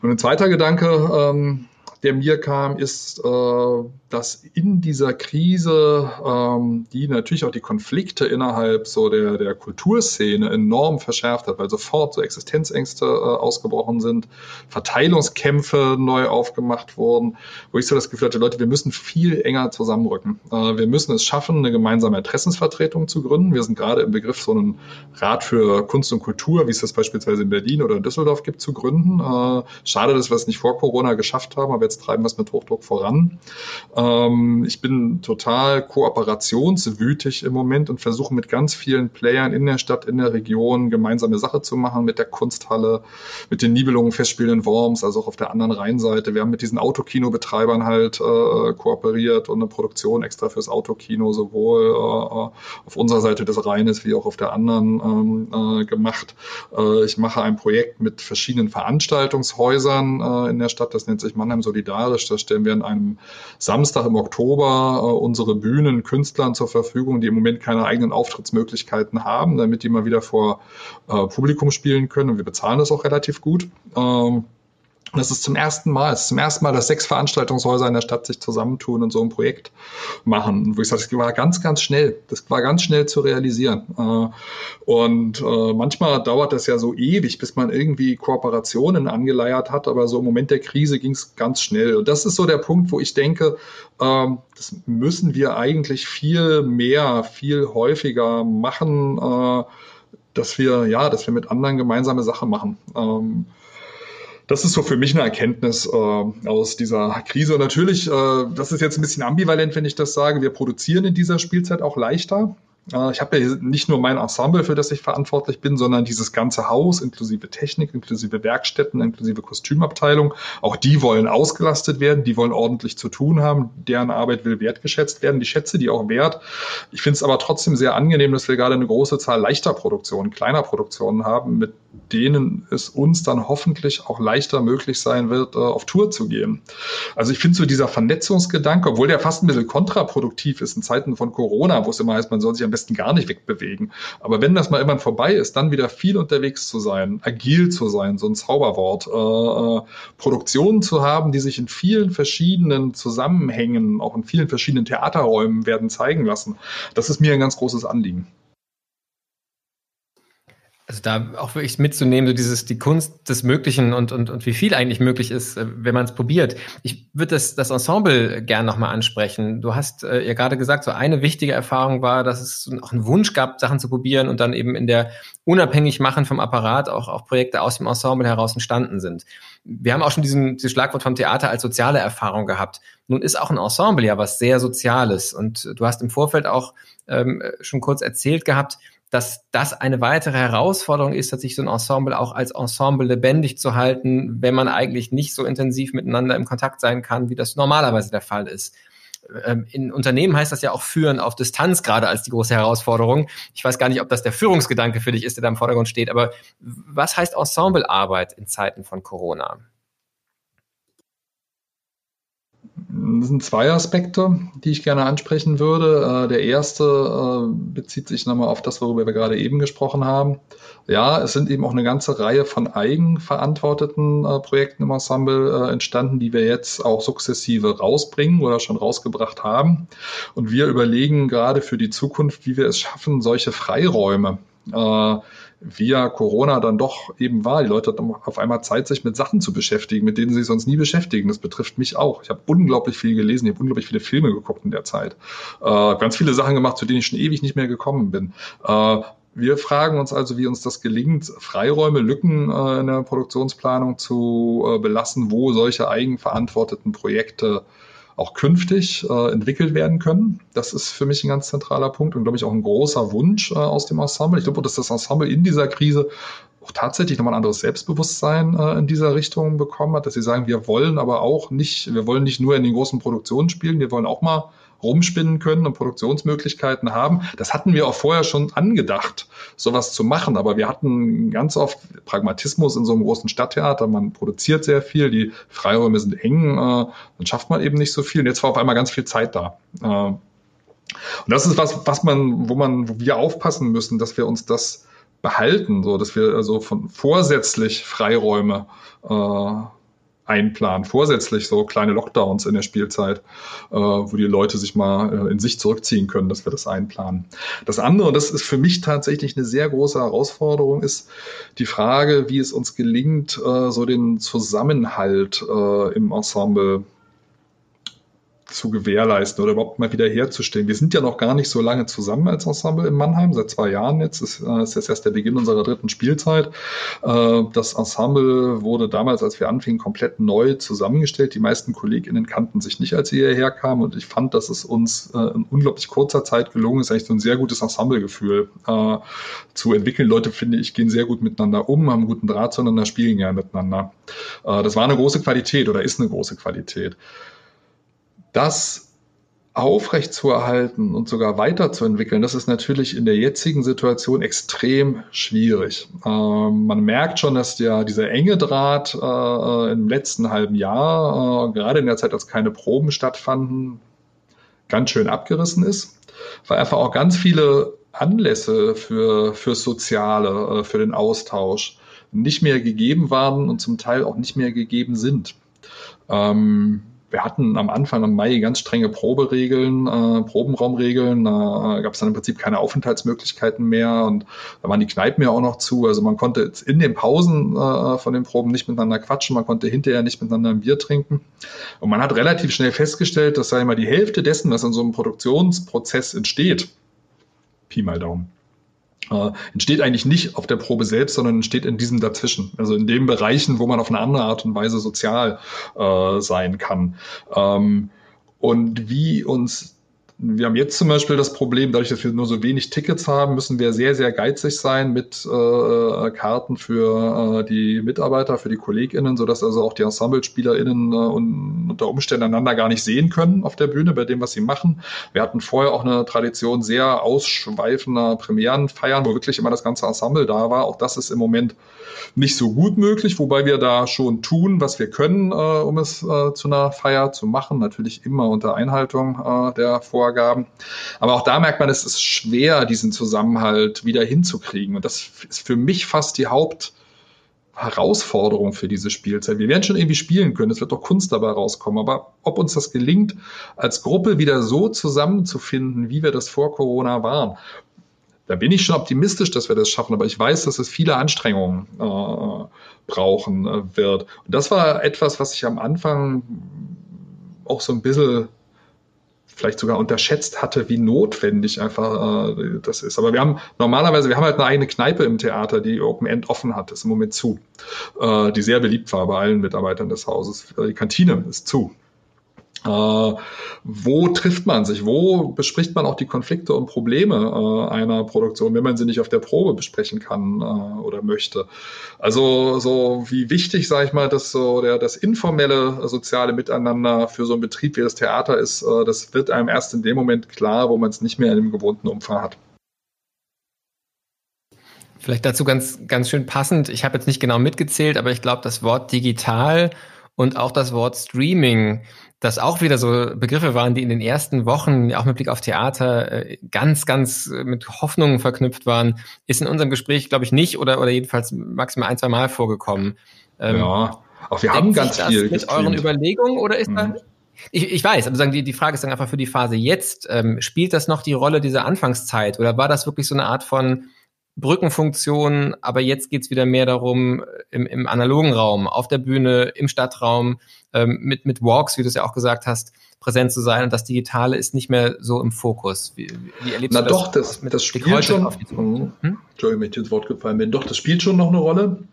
Speaker 3: Und ein zweiter Gedanke, ähm, der mir kam, ist, äh, dass in dieser Krise, ähm, die natürlich auch die Konflikte innerhalb so der, der Kulturszene enorm verschärft hat, weil sofort so Existenzängste äh, ausgebrochen sind, Verteilungskämpfe neu aufgemacht wurden, wo ich so das Gefühl hatte, Leute, wir müssen viel enger zusammenrücken. Äh, wir müssen es schaffen, eine gemeinsame Interessensvertretung zu gründen. Wir sind gerade im Begriff, so einen Rat für Kunst und Kultur, wie es das beispielsweise in Berlin oder in Düsseldorf gibt, zu gründen. Äh, schade, dass wir es nicht vor Corona geschafft haben, aber jetzt treiben wir es mit Hochdruck voran. Ähm, ich bin total kooperationswütig im Moment und versuche mit ganz vielen Playern in der Stadt, in der Region gemeinsame Sache zu machen, mit der Kunsthalle, mit den Nibelungen Festspielen Worms, also auch auf der anderen Rheinseite. Wir haben mit diesen Autokinobetreibern halt äh, kooperiert und eine Produktion extra fürs Autokino sowohl äh, auf unserer Seite des Rheines wie auch auf der anderen ähm, äh, gemacht. Äh, ich mache ein Projekt mit verschiedenen Veranstaltungshäusern äh, in der Stadt, das nennt sich Mannheim Solidarisch. Da stellen wir an einem Samstag im Oktober äh, unsere Bühnen Künstlern zur Verfügung, die im Moment keine eigenen Auftrittsmöglichkeiten haben, damit die mal wieder vor äh, Publikum spielen können. Und wir bezahlen das auch relativ gut. Ähm, und das ist zum ersten Mal, es ist zum ersten Mal, dass sechs Veranstaltungshäuser in der Stadt sich zusammentun und so ein Projekt machen. Wo ich sage, das war ganz, ganz schnell. Das war ganz schnell zu realisieren. Äh, und äh, manchmal dauert das ja so ewig, bis man irgendwie Kooperationen angeleiert hat, aber so im Moment der Krise ging es ganz schnell. Und das ist so der Punkt, wo ich denke, ähm, das müssen wir eigentlich viel mehr, viel häufiger machen, äh, dass wir, ja, dass wir mit anderen gemeinsame Sachen machen. Das ist so für mich eine Erkenntnis äh, aus dieser Krise. Natürlich, äh, das ist jetzt ein bisschen ambivalent, wenn ich das sage, wir produzieren in dieser Spielzeit auch leichter. Äh, ich habe ja nicht nur mein Ensemble, für das ich verantwortlich bin, sondern dieses ganze Haus, inklusive Technik, inklusive Werkstätten, inklusive Kostümabteilung. Auch die wollen ausgelastet werden, die wollen ordentlich zu tun haben, deren Arbeit will wertgeschätzt werden. Die schätze die auch wert. Ich finde es aber trotzdem sehr angenehm, dass wir gerade eine große Zahl leichter Produktionen, kleiner Produktionen haben, mit denen es uns dann hoffentlich auch leichter möglich sein wird, äh, auf Tour zu gehen. Also ich finde so dieser Vernetzungsgedanke, obwohl der fast ein bisschen kontraproduktiv ist in Zeiten von Corona, wo es immer heißt, man soll sich am besten gar nicht wegbewegen. Aber wenn das mal irgendwann vorbei ist, dann wieder viel unterwegs zu sein, agil zu sein, so ein Zauberwort, äh, äh, Produktionen zu haben, die sich in vielen verschiedenen Zusammenhängen, auch in vielen verschiedenen Theaterräumen werden zeigen lassen, das ist mir ein ganz großes Anliegen.
Speaker 1: Also da auch wirklich mitzunehmen, so dieses, die Kunst des Möglichen und, und, und wie viel eigentlich möglich ist, äh, wenn man es probiert. Ich würde das, das Ensemble gern nochmal ansprechen. Du hast äh, ja gerade gesagt, so eine wichtige Erfahrung war, dass es auch einen Wunsch gab, Sachen zu probieren und dann eben in der unabhängig machen vom Apparat auch, auch Projekte aus dem Ensemble heraus entstanden sind. Wir haben auch schon diesen, dieses Schlagwort vom Theater als soziale Erfahrung gehabt. Nun ist auch ein Ensemble ja was sehr Soziales und du hast im Vorfeld auch ähm, schon kurz erzählt gehabt, dass das eine weitere Herausforderung ist, dass sich so ein Ensemble auch als Ensemble lebendig zu halten, wenn man eigentlich nicht so intensiv miteinander im Kontakt sein kann, wie das normalerweise der Fall ist. Ähm, in Unternehmen heißt das ja auch Führen auf Distanz gerade als die große Herausforderung. Ich weiß gar nicht, ob das der Führungsgedanke für dich ist, der da im Vordergrund steht, aber was heißt Ensemblearbeit in Zeiten von Corona?
Speaker 3: Das sind zwei Aspekte, die ich gerne ansprechen würde. Äh, der erste äh, bezieht sich nochmal auf das, worüber wir gerade eben gesprochen haben. Ja, es sind eben auch eine ganze Reihe von eigenverantworteten äh, Projekten im Ensemble entstanden, die wir jetzt auch sukzessive rausbringen oder schon rausgebracht haben. Und wir überlegen gerade für die Zukunft, wie wir es schaffen, solche Freiräume via Corona dann doch eben war. Die Leute hatten auf einmal Zeit, sich mit Sachen zu beschäftigen, mit denen sie sich sonst nie beschäftigen. Das betrifft mich auch. Ich habe unglaublich viel gelesen, ich habe unglaublich viele Filme geguckt in der Zeit. Äh, ganz viele Sachen gemacht, zu denen ich schon ewig nicht mehr gekommen bin. Äh, wir fragen uns also, wie uns das gelingt, Freiräume, Lücken äh, in der Produktionsplanung zu äh, belassen, wo solche eigenverantworteten Projekte auch künftig äh, entwickelt werden können. Das ist für mich ein ganz zentraler Punkt und, glaube ich, auch ein großer Wunsch äh, aus dem Ensemble. Ich glaube, dass das Ensemble in dieser Krise auch tatsächlich nochmal ein anderes Selbstbewusstsein äh, in dieser Richtung bekommen hat, dass sie sagen, wir wollen aber auch nicht, wir wollen nicht nur in den großen Produktionen spielen, wir wollen auch mal rumspinnen können und Produktionsmöglichkeiten haben. Das hatten wir auch vorher schon angedacht, sowas zu machen. Aber wir hatten ganz oft Pragmatismus in so einem großen Stadttheater. Man produziert sehr viel, die Freiräume sind eng, äh, dann schafft man eben nicht so viel. Und jetzt war auf einmal ganz viel Zeit da. Äh, und das ist was, was man, wo man, wo wir aufpassen müssen, dass wir uns das behalten, so dass wir also von vorsätzlich Freiräume äh, einplanen, vorsätzlich so kleine Lockdowns in der Spielzeit, äh, wo die Leute sich mal äh, in sich zurückziehen können, dass wir das einplanen. Das andere, und das ist für mich tatsächlich eine sehr große Herausforderung, ist die Frage, wie es uns gelingt, äh, so den Zusammenhalt äh, im Ensemble zu gewährleisten oder überhaupt mal wieder herzustellen. Wir sind ja noch gar nicht so lange zusammen als Ensemble in Mannheim, seit zwei Jahren jetzt. Ist, äh, ist jetzt erst der Beginn unserer dritten Spielzeit. Äh, das Ensemble wurde damals, als wir anfingen, komplett neu zusammengestellt. Die meisten KollegInnen kannten sich nicht, als sie hierher kamen und ich fand, dass es uns äh, in unglaublich kurzer Zeit gelungen ist, eigentlich so ein sehr gutes Ensemblegefühl zu entwickeln. Leute, finde ich, gehen sehr gut miteinander um, haben einen guten Draht zueinander, spielen gerne miteinander. Das war eine große Qualität oder ist eine große Qualität das aufrechtzuerhalten und sogar weiterzuentwickeln, das ist natürlich in der jetzigen Situation extrem schwierig. Ähm, man merkt schon, dass ja dieser enge Draht äh, im letzten halben Jahr, äh, gerade in der Zeit, als keine Proben stattfanden, ganz schön abgerissen ist, weil einfach auch ganz viele Anlässe für, für Soziale, äh, für den Austausch nicht mehr gegeben waren und zum Teil auch nicht mehr gegeben sind. Ähm, wir hatten am Anfang im Mai ganz strenge Proberegeln, äh, Probenraumregeln. Da äh, gab es dann im Prinzip keine Aufenthaltsmöglichkeiten mehr und da waren die Kneipen ja auch noch zu. Also man konnte jetzt in den Pausen äh, von den Proben nicht miteinander quatschen, man konnte hinterher nicht miteinander ein Bier trinken. Und man hat relativ schnell festgestellt, dass sei mal die Hälfte dessen, was in so einem Produktionsprozess entsteht, Pi mal Daumen, äh, entsteht eigentlich nicht auf der Probe selbst, sondern entsteht in diesem dazwischen. Also in den Bereichen, wo man auf eine andere Art und Weise sozial äh, sein kann. Ähm, und wie uns wir haben jetzt zum Beispiel das Problem, dadurch, dass wir nur so wenig Tickets haben, müssen wir sehr, sehr geizig sein mit äh, Karten für äh, die Mitarbeiter, für die KollegInnen, sodass also auch die EnsemblespielerInnen äh, unter Umständen einander gar nicht sehen können auf der Bühne bei dem, was sie machen. Wir hatten vorher auch eine Tradition sehr ausschweifender Premierenfeiern, wo wirklich immer das ganze Ensemble da war. Auch das ist im Moment nicht so gut möglich, wobei wir da schon tun, was wir können, äh, um es äh, zu einer Feier zu machen. Natürlich immer unter Einhaltung äh, der Vorgaben Vorgaben. Aber auch da merkt man, es ist schwer, diesen Zusammenhalt wieder hinzukriegen. Und das ist für mich fast die Hauptherausforderung für diese Spielzeit. Wir werden schon irgendwie spielen können, es wird doch Kunst dabei rauskommen, aber ob uns das gelingt, als Gruppe wieder so zusammenzufinden, wie wir das vor Corona waren, da bin ich schon optimistisch, dass wir das schaffen, aber ich weiß, dass es viele Anstrengungen äh, brauchen äh, wird. Und das war etwas, was ich am Anfang auch so ein bisschen vielleicht sogar unterschätzt hatte, wie notwendig einfach äh, das ist. Aber wir haben normalerweise, wir haben halt eine eigene Kneipe im Theater, die Open End offen hat, ist im Moment zu, äh, die sehr beliebt war bei allen Mitarbeitern des Hauses. Die Kantine ist zu. Äh, wo trifft man sich? Wo bespricht man auch die Konflikte und Probleme äh, einer Produktion, wenn man sie nicht auf der Probe besprechen kann äh, oder möchte? Also so wie wichtig, sage ich mal, dass so der das informelle soziale Miteinander für so einen Betrieb wie das Theater ist, äh, das wird einem erst in dem Moment klar, wo man es nicht mehr in dem gewohnten Umfang hat.
Speaker 1: Vielleicht dazu ganz ganz schön passend. Ich habe jetzt nicht genau mitgezählt, aber ich glaube, das Wort digital und auch das Wort Streaming das auch wieder so Begriffe waren, die in den ersten Wochen, auch mit Blick auf Theater, äh, ganz, ganz äh, mit Hoffnungen verknüpft waren, ist in unserem Gespräch, glaube ich, nicht oder, oder jedenfalls maximal ein, zwei Mal vorgekommen.
Speaker 3: Ähm, ja, auch wir haben ganz viel
Speaker 1: mit gestreamt. euren Überlegungen oder ist mhm. da ich, ich weiß, aber sagen die, die Frage ist dann einfach für die Phase jetzt, ähm, spielt das noch die Rolle dieser Anfangszeit oder war das wirklich so eine Art von Brückenfunktion, aber jetzt geht's wieder mehr darum, im, im analogen Raum, auf der Bühne, im Stadtraum, ähm, mit, mit Walks, wie du es ja auch gesagt hast, präsent zu sein und das Digitale ist nicht mehr so im Fokus. Wie,
Speaker 3: wie erlebst Na du das? doch, das, das spielt schon. Hm? Entschuldigung, mir ins Wort gefallen bin. Doch, das spielt schon noch eine Rolle.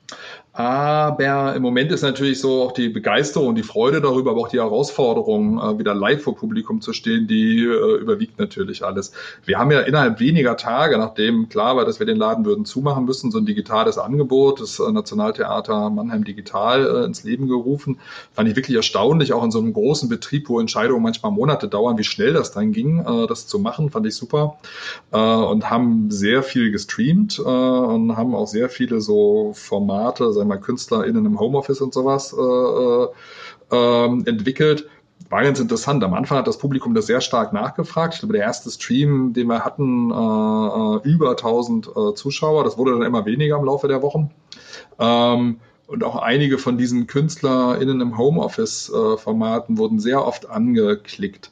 Speaker 3: Aber im Moment ist natürlich so auch die Begeisterung, die Freude darüber, aber auch die Herausforderung, äh, wieder live vor Publikum zu stehen, die äh, überwiegt natürlich alles. Wir haben ja innerhalb weniger Tage, nachdem klar war, dass wir den Laden würden zumachen müssen, so ein digitales Angebot, das äh, Nationaltheater Mannheim Digital ins Leben gerufen. Fand ich wirklich erstaunlich, auch in so einem großen Betrieb, wo Entscheidungen manchmal Monate dauern, wie schnell das dann ging, das zu machen, fand ich super. Und haben sehr viel gestreamt und haben auch sehr viele so Formate, sagen wir KünstlerInnen im Homeoffice und sowas äh, äh, ähm, entwickelt. War ganz interessant. Am Anfang hat das Publikum das sehr stark nachgefragt. Ich glaube, der erste Stream, den wir hatten, äh, äh über 1000 äh, Zuschauer. Das wurde dann immer weniger im Laufe der Wochen. Ähm, und auch einige von diesen KünstlerInnen im Homeoffice-Formaten äh, wurden sehr oft angeklickt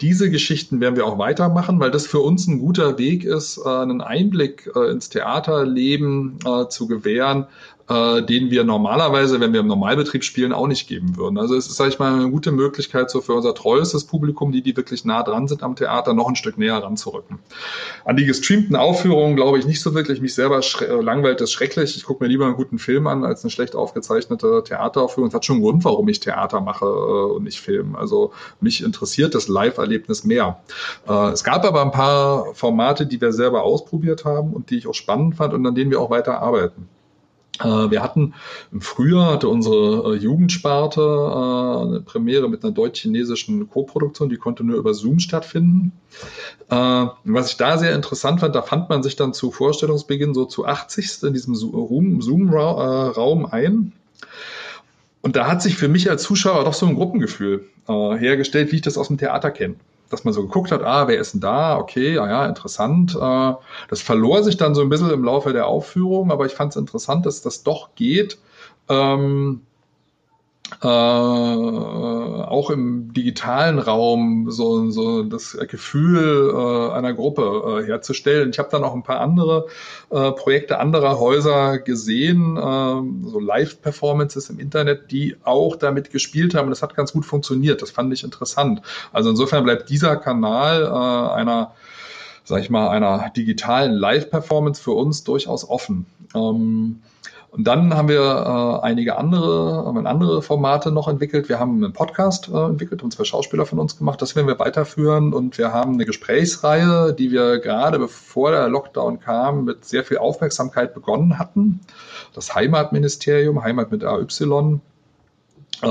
Speaker 3: diese Geschichten werden wir auch weitermachen, weil das für uns ein guter Weg ist, einen Einblick ins Theaterleben zu gewähren, äh, den wir normalerweise, wenn wir im Normalbetrieb spielen, auch nicht geben würden. Also es ist, sage ich mal, eine gute Möglichkeit, so für unser treuestes Publikum, die, die wirklich nah dran sind am Theater, noch ein Stück näher ranzurücken. An die gestreamten Aufführungen glaube ich nicht so wirklich. Mich selber äh, langweilt das schrecklich. Ich gucke mir lieber einen guten Film an, als eine schlecht aufgezeichnete Theateraufführung. Das hat schon einen Grund, warum ich Theater mache äh, und nicht Film. Also mich interessiert das Live-Erlebnis mehr. Äh, es gab aber ein paar Formate, die wir selber ausprobiert haben und die ich auch spannend fand und an denen wir auch weiter arbeiten. Äh, wir hatten im Frühjahr hatte unsere äh, Jugendsparte äh, eine Premiere mit einer deutsch-chinesischen Co-Produktion, die konnte nur über Zoom stattfinden. Was ich da sehr interessant fand, da fand man sich dann zu Vorstellungsbeginn so zu 80 in diesem Zoom-Raum ein. Und da hat sich für mich als Zuschauer doch so ein Gruppengefühl hergestellt, wie ich das aus dem Theater kenne dass man so geguckt hat, ah, wer ist denn da? Okay, ja, ja, interessant. Äh, das verlor sich dann so ein bisschen im Laufe der Aufführung, aber ich fand es interessant, dass das doch geht. Ähm, äh, auch im digitalen Raum so, so das Gefühl äh, einer Gruppe äh, herzustellen. Ich habe dann auch ein paar andere äh, Projekte anderer Häuser gesehen, äh, so Live-Performances im Internet, die auch damit gespielt haben. Das hat ganz gut funktioniert. Das fand ich interessant. Also insofern bleibt dieser Kanal äh, einer sag ich mal, einer digitalen Live-Performance für uns durchaus offen. Ähm, und dann haben wir äh, einige andere, haben andere Formate noch entwickelt. Wir haben einen Podcast äh, entwickelt und zwei Schauspieler von uns gemacht. Das werden wir weiterführen. Und wir haben eine Gesprächsreihe, die wir gerade bevor der Lockdown kam, mit sehr viel Aufmerksamkeit begonnen hatten. Das Heimatministerium, Heimat mit AY, äh,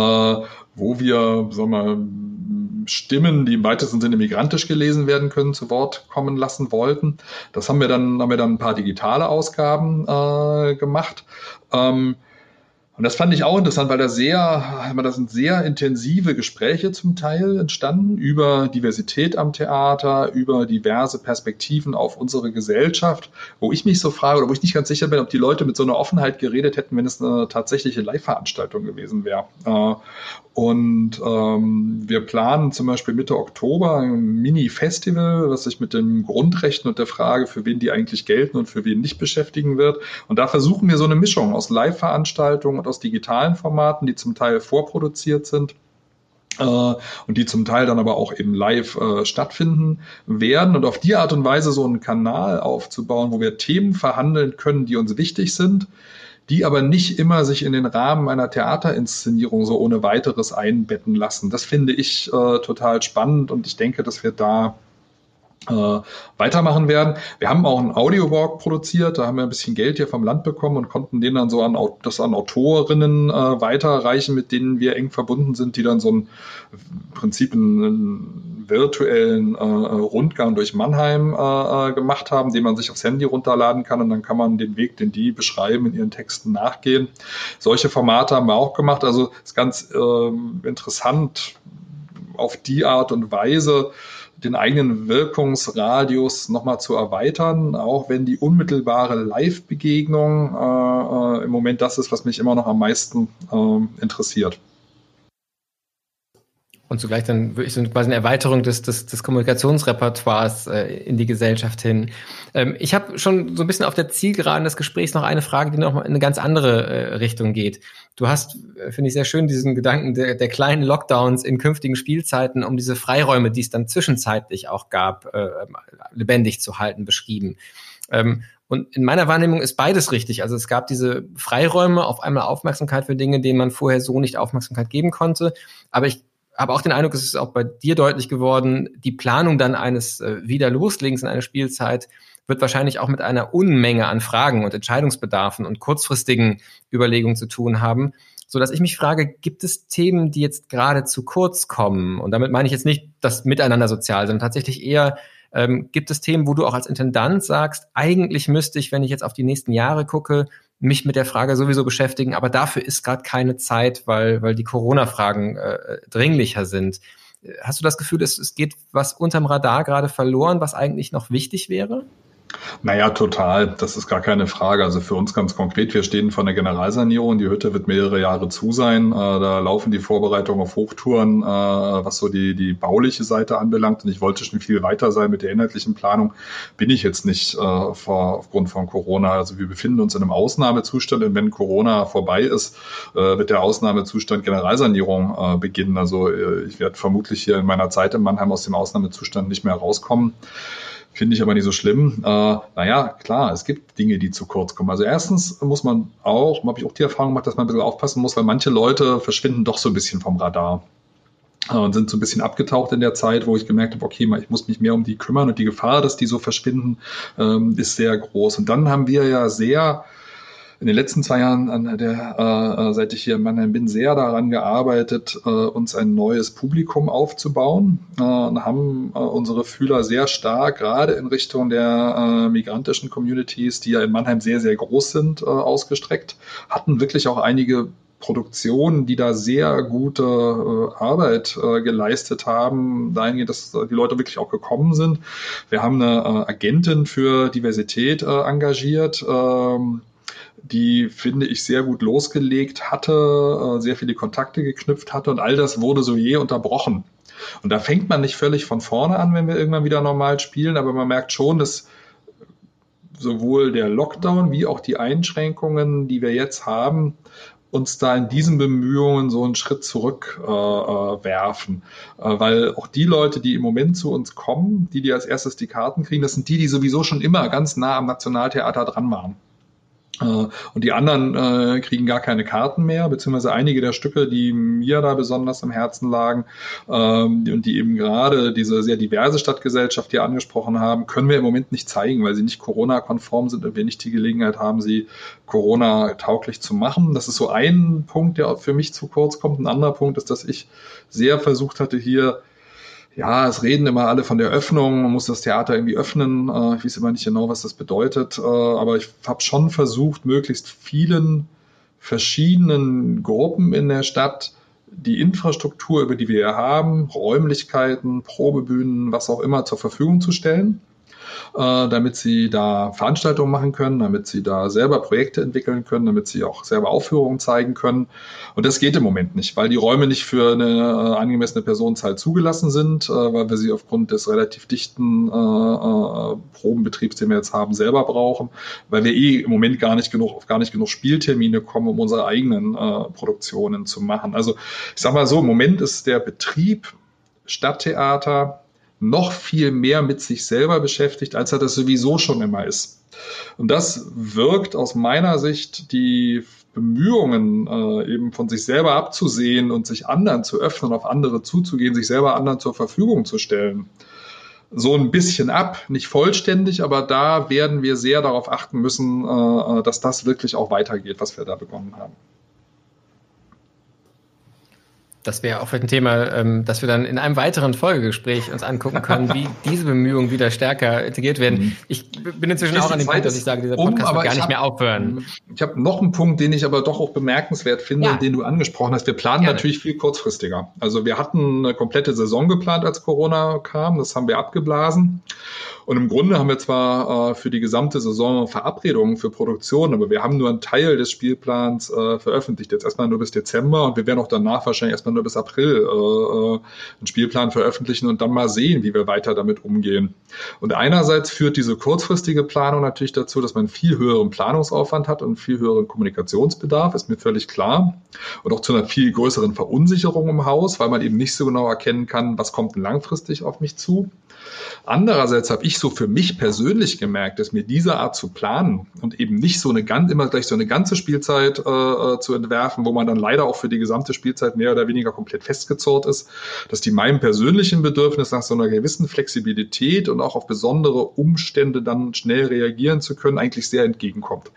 Speaker 3: wo wir, sagen wir, Stimmen, die im weitesten Sinne migrantisch gelesen werden können, zu Wort kommen lassen wollten. Das haben wir dann, haben wir dann ein paar digitale Ausgaben äh, gemacht. Ähm, Und das fand ich auch interessant, weil da sehr, da sind sehr intensive Gespräche zum Teil entstanden über Diversität am Theater, über diverse Perspektiven auf unsere Gesellschaft, wo ich mich so frage oder wo ich nicht ganz sicher bin, ob die Leute mit so einer Offenheit geredet hätten, wenn es eine tatsächliche Live-Veranstaltung gewesen wäre. Äh, und ähm, wir planen zum Beispiel Mitte Oktober ein Mini-Festival, was sich mit den Grundrechten und der Frage, für wen die eigentlich gelten und für wen nicht beschäftigen wird. Und da versuchen wir so eine Mischung aus Live-Veranstaltungen aus digitalen Formaten, die zum Teil vorproduziert sind äh, und die zum Teil dann aber auch eben live äh, stattfinden werden und auf die Art und Weise so einen Kanal aufzubauen, wo wir Themen verhandeln können, die uns wichtig sind, die aber nicht immer sich in den Rahmen einer Theaterinszenierung so ohne weiteres einbetten lassen. Das finde ich äh, total spannend und ich denke, dass wir da äh, weitermachen werden. Wir haben auch einen Audiowalk produziert, da haben wir ein bisschen Geld hier vom Land bekommen und konnten den dann so an das an Autorinnen äh, weiterreichen, mit denen wir eng verbunden sind, die dann so ein Prinzip einen, virtuellen äh, Rundgang durch Mannheim äh, äh, gemacht haben, den man sich aufs Handy runterladen kann und dann kann man den Weg, den die beschreiben, in ihren Texten nachgehen. Solche Formate haben wir auch gemacht. Also ist ganz äh, interessant auf die Art und Weise den eigenen Wirkungsradius nochmal zu erweitern, auch wenn die unmittelbare Live-Begegnung äh, äh, im Moment das ist, was mich immer noch am meisten äh, interessiert.
Speaker 1: Und zugleich dann wirklich so quasi eine Erweiterung des, des, des Kommunikationsrepertoires äh, in die Gesellschaft hin. Ähm, ich habe schon so ein bisschen auf der Zielgeraden des Gesprächs noch eine Frage, die noch mal in eine ganz andere äh, Richtung geht. Du hast, äh, finde ich sehr schön, diesen Gedanken der, der kleinen Lockdowns in künftigen Spielzeiten, um diese Freiräume, die es dann zwischenzeitlich auch gab, äh, lebendig zu halten, beschrieben. Ähm, und in meiner Wahrnehmung ist beides richtig. Also es gab diese Freiräume, auf einmal Aufmerksamkeit für Dinge, denen man vorher so nicht Aufmerksamkeit geben konnte. Aber ich habe auch den Eindruck, es ist auch bei dir deutlich geworden, die Planung dann eines äh, Wiederloslegens in einer Spielzeit wird wahrscheinlich auch mit einer Unmenge an Fragen und Entscheidungsbedarfen und kurzfristigen Überlegungen zu tun haben, so dass ich mich frage, gibt es Themen, die jetzt gerade zu kurz kommen? Und damit meine ich jetzt nicht das Miteinander sozial, sondern tatsächlich eher ähm, gibt es Themen, wo du auch als Intendant sagst, eigentlich müsste ich, wenn ich jetzt auf die nächsten Jahre gucke, mich mit der Frage sowieso beschäftigen, aber dafür ist gerade keine Zeit, weil, weil die Corona-Fragen äh, dringlicher sind. Hast du das Gefühl, es, es geht was unterm Radar gerade verloren, was eigentlich noch wichtig wäre?
Speaker 3: Naja, total. Das ist gar keine Frage. Also für uns ganz konkret, wir stehen vor einer Generalsanierung. Die Hütte wird mehrere Jahre zu sein. Äh, da laufen die Vorbereitungen auf Hochtouren, äh, was so die, die bauliche Seite anbelangt. Und ich wollte schon viel weiter sein mit der inhaltlichen Planung. Bin ich jetzt nicht äh, vor, aufgrund von Corona. Also wir befinden uns in einem Ausnahmezustand. Und wenn Corona vorbei ist, wird der Ausnahmezustand Generalsanierung beginnen. Also ich werde vermutlich hier in meiner Zeit in Mannheim aus dem Ausnahmezustand nicht mehr rauskommen. Finde ich aber nicht so schlimm. Äh, naja, klar, es gibt Dinge, die zu kurz kommen. Also erstens muss man auch, habe ich auch die Erfahrung gemacht, dass man ein bisschen aufpassen muss, weil manche Leute verschwinden doch so ein bisschen vom Radar äh, und sind so ein bisschen abgetaucht in der Zeit, wo ich gemerkt habe, okay, ich muss mich mehr um die kümmern und die Gefahr, dass die so verschwinden, ähm, ist sehr groß. Und dann haben wir ja sehr in den letzten zwei Jahren, an der, äh, äh, seit ich hier in Mannheim bin, sehr daran gearbeitet, äh, uns ein neues Publikum aufzubauen äh, und haben äh, unsere Fühler sehr stark gerade in Richtung der äh, migrantischen Communities, die ja in Mannheim sehr, sehr groß sind, äh, ausgestreckt, hatten wirklich auch einige Produktionen, die da sehr gute äh, Arbeit äh, geleistet haben, dahingehend, dass die Leute wirklich auch gekommen sind. Wir haben eine äh, Agentin für Diversität äh, engagiert, ähm, die, finde ich, sehr gut losgelegt hatte, äh, sehr viele Kontakte geknüpft hatte und all das wurde so je unterbrochen. Und da fängt man nicht völlig von vorne an, wenn wir irgendwann wieder normal spielen, aber man merkt schon, dass sowohl der Lockdown wie auch die Einschränkungen, die wir jetzt haben, uns da in diesen Bemühungen so einen Schritt zurück äh, äh. Äh, weil auch die Leute, die im Moment zu uns kommen, die, die als erstes die Karten kriegen, das sind die, die sowieso schon immer ganz nah am Nationaltheater dran waren. Äh, und die anderen äh, kriegen gar keine Karten mehr, beziehungsweise einige der Stücke, die mir da besonders am Herzen lagen ähm, und die eben gerade diese sehr diverse Stadtgesellschaft hier angesprochen haben, können wir im Moment nicht zeigen, weil sie nicht Corona-konform sind und wir nicht die Gelegenheit haben, sie Corona-tauglich zu machen. Das ist so ein Punkt, der für mich zu kurz kommt. Ein anderer Punkt ist, dass ich sehr versucht hatte, hier ja, es reden immer alle von der Öffnung, man muss das Theater irgendwie öffnen. Äh, ich weiß immer nicht genau, was das bedeutet, äh, aber ich habe schon versucht, möglichst vielen verschiedenen Gruppen in der Stadt die Infrastruktur, über die wir haben, Räumlichkeiten, Probebühnen, was auch immer zur Verfügung zu stellen damit sie da Veranstaltungen machen können, damit sie da selber Projekte entwickeln können, damit sie auch selber Aufführungen zeigen können. Und das geht im Moment nicht, weil die Räume nicht für eine äh, angemessene Personenzahl zugelassen sind, äh, weil wir sie aufgrund des relativ dichten äh, äh, Probenbetriebs, den wir jetzt haben, selber brauchen, weil wir eh im Moment gar nicht genug, auf gar nicht genug Spieltermine kommen, um unsere eigenen äh, Produktionen zu machen. Also ich sag mal so, im Moment ist der Betrieb Stadttheater noch viel mehr mit sich selber beschäftigt, als er das sowieso schon immer ist. Und das wirkt aus meiner Sicht die Bemühungen, äh, eben von sich selber abzusehen und sich anderen zu öffnen, auf andere zuzugehen, sich selber anderen zur Verfügung zu stellen. So ein bisschen ab, nicht vollständig, aber da werden wir sehr darauf achten müssen, äh, dass das wirklich auch weitergeht, was wir da begonnen haben
Speaker 1: das wäre auch vielleicht ein Thema, ähm, dass wir dann in einem weiteren Folgegespräch uns angucken können, wie *laughs* diese Bemühungen wieder stärker integriert werden. Mhm. Ich bin inzwischen auch an dem Punkt, dass ich sage, dieser Podcast um, wird gar nicht hab, mehr aufhören.
Speaker 3: Ich habe noch einen Punkt, den ich aber doch auch bemerkenswert finde, ja. den du angesprochen hast. Wir planen Gerne. natürlich viel kurzfristiger. Also wir hatten eine komplette Saison geplant, als Corona kam. Das haben wir abgeblasen. Und im Grunde haben wir zwar äh, für die gesamte Saison Verabredungen für Produktion, aber wir haben nur einen Teil des Spielplans äh, veröffentlicht. Jetzt erstmal nur bis Dezember und wir werden auch danach wahrscheinlich erstmal nur bis April äh, äh, einen Spielplan veröffentlichen und dann mal sehen, wie wir weiter damit umgehen. Und einerseits führt diese kurzfristige Planung natürlich dazu, dass man viel höheren Planungsaufwand hat und viel höheren Kommunikationsbedarf, ist mir völlig klar. Und auch zu einer viel größeren Verunsicherung im Haus, weil man eben nicht so genau erkennen kann, was kommt langfristig auf mich zu. Andererseits habe ich so für mich persönlich gemerkt, dass mir diese Art zu planen und eben nicht so eine ganz, immer gleich so eine ganze Spielzeit äh, äh, zu entwerfen, wo man dann leider auch für die gesamte Spielzeit mehr oder weniger komplett festgezurrt ist, dass die meinem persönlichen Bedürfnis nach so einer gewissen Flexibilität und auch auf besondere Umstände dann schnell reagieren zu können, eigentlich sehr entgegenkommt.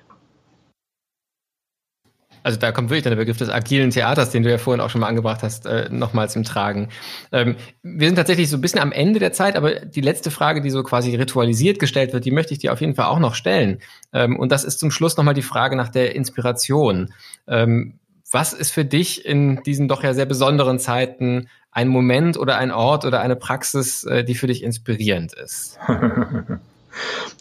Speaker 1: Also da kommt wirklich der Begriff des agilen Theaters, den du ja vorhin auch schon mal angebracht hast, äh, nochmal zum Tragen. Ähm, wir sind tatsächlich so ein bisschen am Ende der Zeit, aber die letzte Frage, die so quasi ritualisiert gestellt wird, die möchte ich dir auf jeden Fall auch noch stellen. Ähm, und das ist zum Schluss nochmal die Frage nach der Inspiration. Ähm, was ist für dich in diesen doch ja sehr besonderen Zeiten ein Moment oder ein Ort oder eine Praxis, äh, die für dich inspirierend ist? *laughs*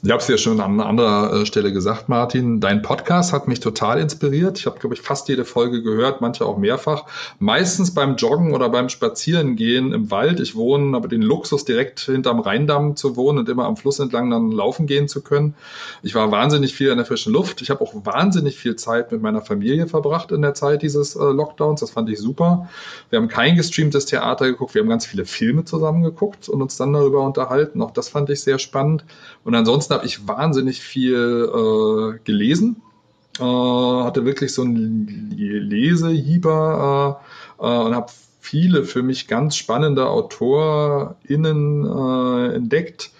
Speaker 3: Ich habe es ja schon an anderer äh, Stelle gesagt, Martin. Dein Podcast hat mich total inspiriert. Ich habe, glaube ich, fast jede Folge gehört, manche auch mehrfach. Meistens beim Joggen oder beim Spazierengehen im Wald. Ich wohne, aber den Luxus, direkt hinterm Rheindamm zu wohnen und immer am Fluss entlang dann laufen gehen zu können. Ich war wahnsinnig viel in der frischen Luft. Ich habe auch wahnsinnig viel Zeit mit meiner Familie verbracht in der Zeit dieses äh, Lockdowns. Das fand ich super. Wir haben kein gestreamtes Theater geguckt. Wir haben ganz viele Filme zusammen geguckt und uns dann darüber unterhalten. Auch das fand ich sehr spannend. Und ansonsten habe ich wahnsinnig viel äh, gelesen. Äh, hatte wirklich so einen Lesehieber äh, äh, und habe viele für mich ganz spannende AutorInnen äh, entdeckt.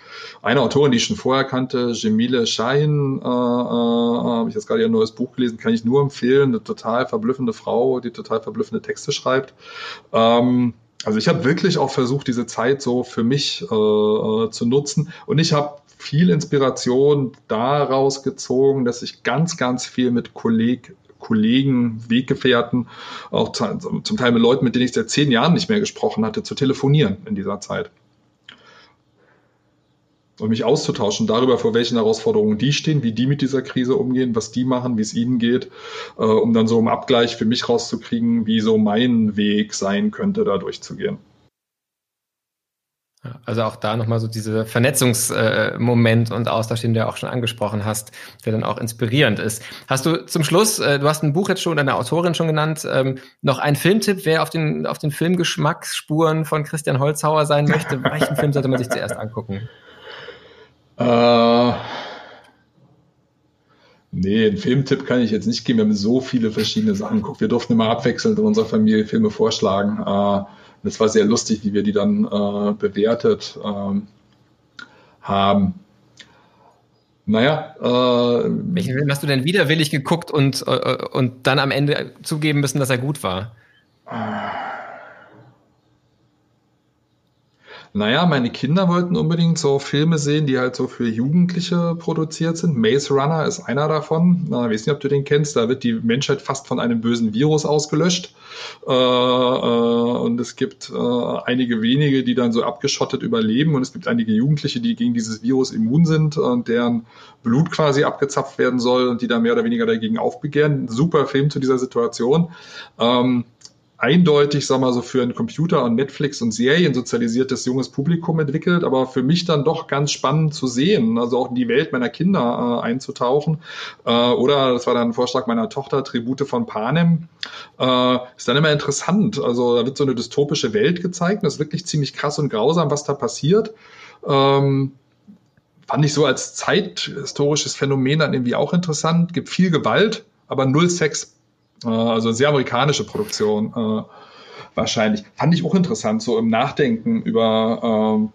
Speaker 3: Eine Autorin, die ich schon vorher kannte, Jemile Shahin, äh, äh, habe ich jetzt gerade ihr neues Buch gelesen, kann ich nur empfehlen. Eine total verblüffende Frau, die total verblüffende Texte schreibt. Ähm, also ich habe wirklich auch versucht, diese Zeit so für mich äh, äh zu nutzen. Und ich habe viel Inspiration daraus gezogen, dass ich ganz, ganz viel mit Kolleg Kollegen, Weggefährten, auch zum Teil mit Leuten, mit denen ich seit zehn Jahren nicht mehr gesprochen hatte, zu telefonieren in dieser Zeit. Und mich auszutauschen darüber, vor welchen Herausforderungen die stehen, wie die mit dieser Krise umgehen, was die machen, wie es ihnen geht, äh, um dann so im Abgleich für mich rauszukriegen, wie so mein Weg sein könnte, da durchzugehen.
Speaker 1: Also auch da nochmal so diese Vernetzungsmoment äh, und Austausch, den du ja auch schon angesprochen hast, der dann auch inspirierend ist. Hast du zum Schluss, äh, du hast ein Buch jetzt schon, deine Autorin schon genannt, ähm, noch ein Filmtipp, wer auf den, auf den Filmgeschmacksspuren von Christian Holzhauer sein möchte? *laughs* Welchen Film sollte man sich zuerst angucken? Äh,
Speaker 3: nee, einen Filmtipp kann ich jetzt nicht geben. Wir haben so viele verschiedene Sachen geguckt. Wir durften immer abwechselnd in unserer Familie Filme vorschlagen. Äh, und es war sehr lustig, wie wir die dann äh, bewertet ähm, haben. Naja.
Speaker 1: Äh, Welchen Film hast du denn widerwillig geguckt und, äh, und dann am Ende zugeben müssen, dass er gut war?
Speaker 3: Naja, meine Kinder wollten unbedingt so Filme sehen, die halt so für Jugendliche produziert sind. Maze Runner ist einer davon. Na, ich weiß nicht, ob du den kennst. Da wird die Menschheit fast von einem bösen Virus ausgelöscht. Äh, äh, und es gibt äh, einige wenige, die dann so abgeschottet überleben. Und es gibt einige Jugendliche, die gegen dieses Virus immun sind und deren Blut quasi abgezapft werden soll und die da mehr oder weniger dagegen aufbegehren. Super Film zu dieser Situation. Ähm, eindeutig, sag mal so, für einen Computer und Netflix und Serien sozialisiertes junges Publikum entwickelt, aber für mich dann doch ganz spannend zu sehen, also auch in die Welt meiner Kinder äh, einzutauchen. Äh, oder, das war dann ein Vorschlag meiner Tochter, Tribute von Panem. Äh, ist dann immer interessant. Also da wird so eine dystopische Welt gezeigt. Das ist wirklich ziemlich krass und grausam, was da passiert. Ähm, fand ich so als zeithistorisches Phänomen dann irgendwie auch interessant. Gibt viel Gewalt, aber null Sex also sehr amerikanische Produktion äh, wahrscheinlich. Fand ich auch interessant, so im Nachdenken über ähm,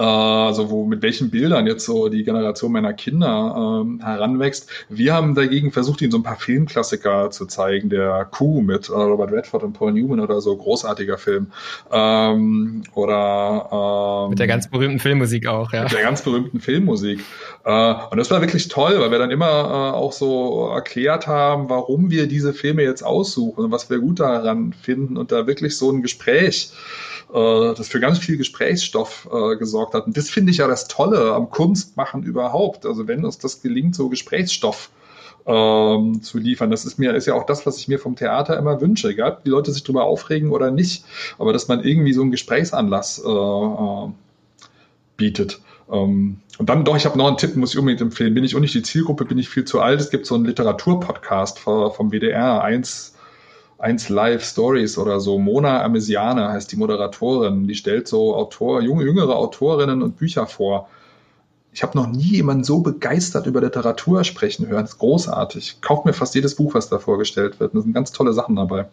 Speaker 3: also wo mit welchen Bildern jetzt so die Generation meiner Kinder ähm, heranwächst. Wir haben dagegen versucht, ihnen so ein paar Filmklassiker zu zeigen. Der Kuh mit äh, Robert Redford und Paul Newman oder so, großartiger Film. Ähm, oder
Speaker 1: ähm, mit der ganz berühmten Filmmusik auch, ja.
Speaker 3: Mit der ganz berühmten Filmmusik. Äh, und das war wirklich toll, weil wir dann immer äh, auch so erklärt haben, warum wir diese Filme jetzt aussuchen und was wir gut daran finden und da wirklich so ein Gespräch äh, das für ganz viel Gesprächsstoff äh, gesorgt hat. Und das finde ich ja das Tolle am Kunstmachen überhaupt. Also wenn uns das gelingt, so Gesprächsstoff ähm, zu liefern. Das ist mir ist ja auch das, was ich mir vom Theater immer wünsche, egal ob die Leute sich darüber aufregen oder nicht, aber dass man irgendwie so einen Gesprächsanlass äh, äh, bietet. Ähm, und dann doch, ich habe noch einen Tipp, muss ich unbedingt empfehlen. Bin ich auch nicht die Zielgruppe, bin ich viel zu alt. Es gibt so einen Literaturpodcast vom WDR, eins 1 Live Stories oder so. Mona Amesiane heißt die Moderatorin. Die stellt so Autor, junge, jüngere Autorinnen und Bücher vor. Ich habe noch nie jemanden so begeistert über Literatur sprechen hören. Das ist großartig. Kauft mir fast jedes Buch, was da vorgestellt wird. Da sind ganz tolle Sachen dabei.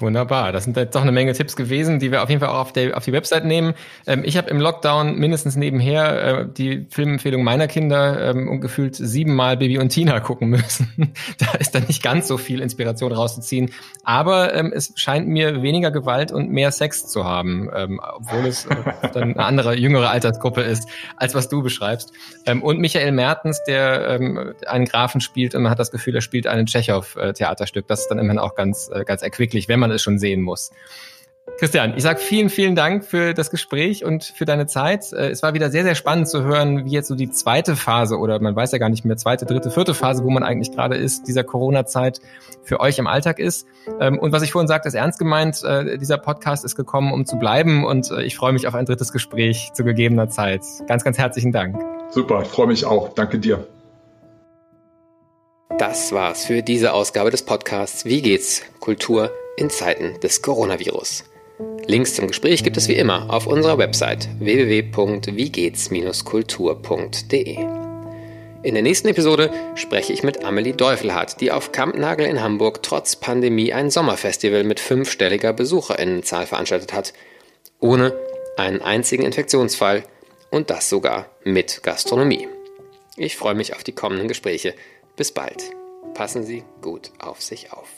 Speaker 1: Wunderbar. Das sind jetzt doch eine Menge Tipps gewesen, die wir auf jeden Fall auch auf, der, auf die Website nehmen. Ähm, ich habe im Lockdown mindestens nebenher äh, die Filmempfehlung meiner Kinder ähm, gefühlt siebenmal Baby und Tina gucken müssen. *laughs* da ist dann nicht ganz so viel Inspiration rauszuziehen. Aber ähm, es scheint mir weniger Gewalt und mehr Sex zu haben, ähm, obwohl es äh, dann eine andere, jüngere Altersgruppe ist, als was du beschreibst. Ähm, und Michael Mertens, der ähm, einen Grafen spielt und man hat das Gefühl, er spielt ein Tschechow-Theaterstück. Das ist dann immerhin auch ganz, äh, ganz erquicklich, wenn man man es schon sehen muss. Christian, ich sage vielen, vielen Dank für das Gespräch und für deine Zeit. Äh, es war wieder sehr, sehr spannend zu hören, wie jetzt so die zweite Phase oder man weiß ja gar nicht mehr, zweite, dritte, vierte Phase, wo man eigentlich gerade ist, dieser Corona-Zeit für euch im Alltag ist. Ähm, und was ich vorhin sagte, ist ernst gemeint. Äh, dieser Podcast ist gekommen, um zu bleiben und äh, ich freue mich auf ein drittes Gespräch zu gegebener Zeit. Ganz, ganz herzlichen Dank.
Speaker 3: Super, ich freue mich auch. Danke dir.
Speaker 2: Das war's für diese Ausgabe des Podcasts Wie geht's? Kultur in Zeiten des Coronavirus. Links zum Gespräch gibt es wie immer auf unserer Website www.wiegehts-kultur.de. In der nächsten Episode spreche ich mit Amelie Deufelhardt, die auf Kampnagel in Hamburg trotz Pandemie ein Sommerfestival mit fünfstelliger Besucherinnenzahl veranstaltet hat, ohne einen einzigen Infektionsfall und das sogar mit Gastronomie. Ich freue mich auf die kommenden Gespräche. Bis bald. Passen Sie gut auf sich auf.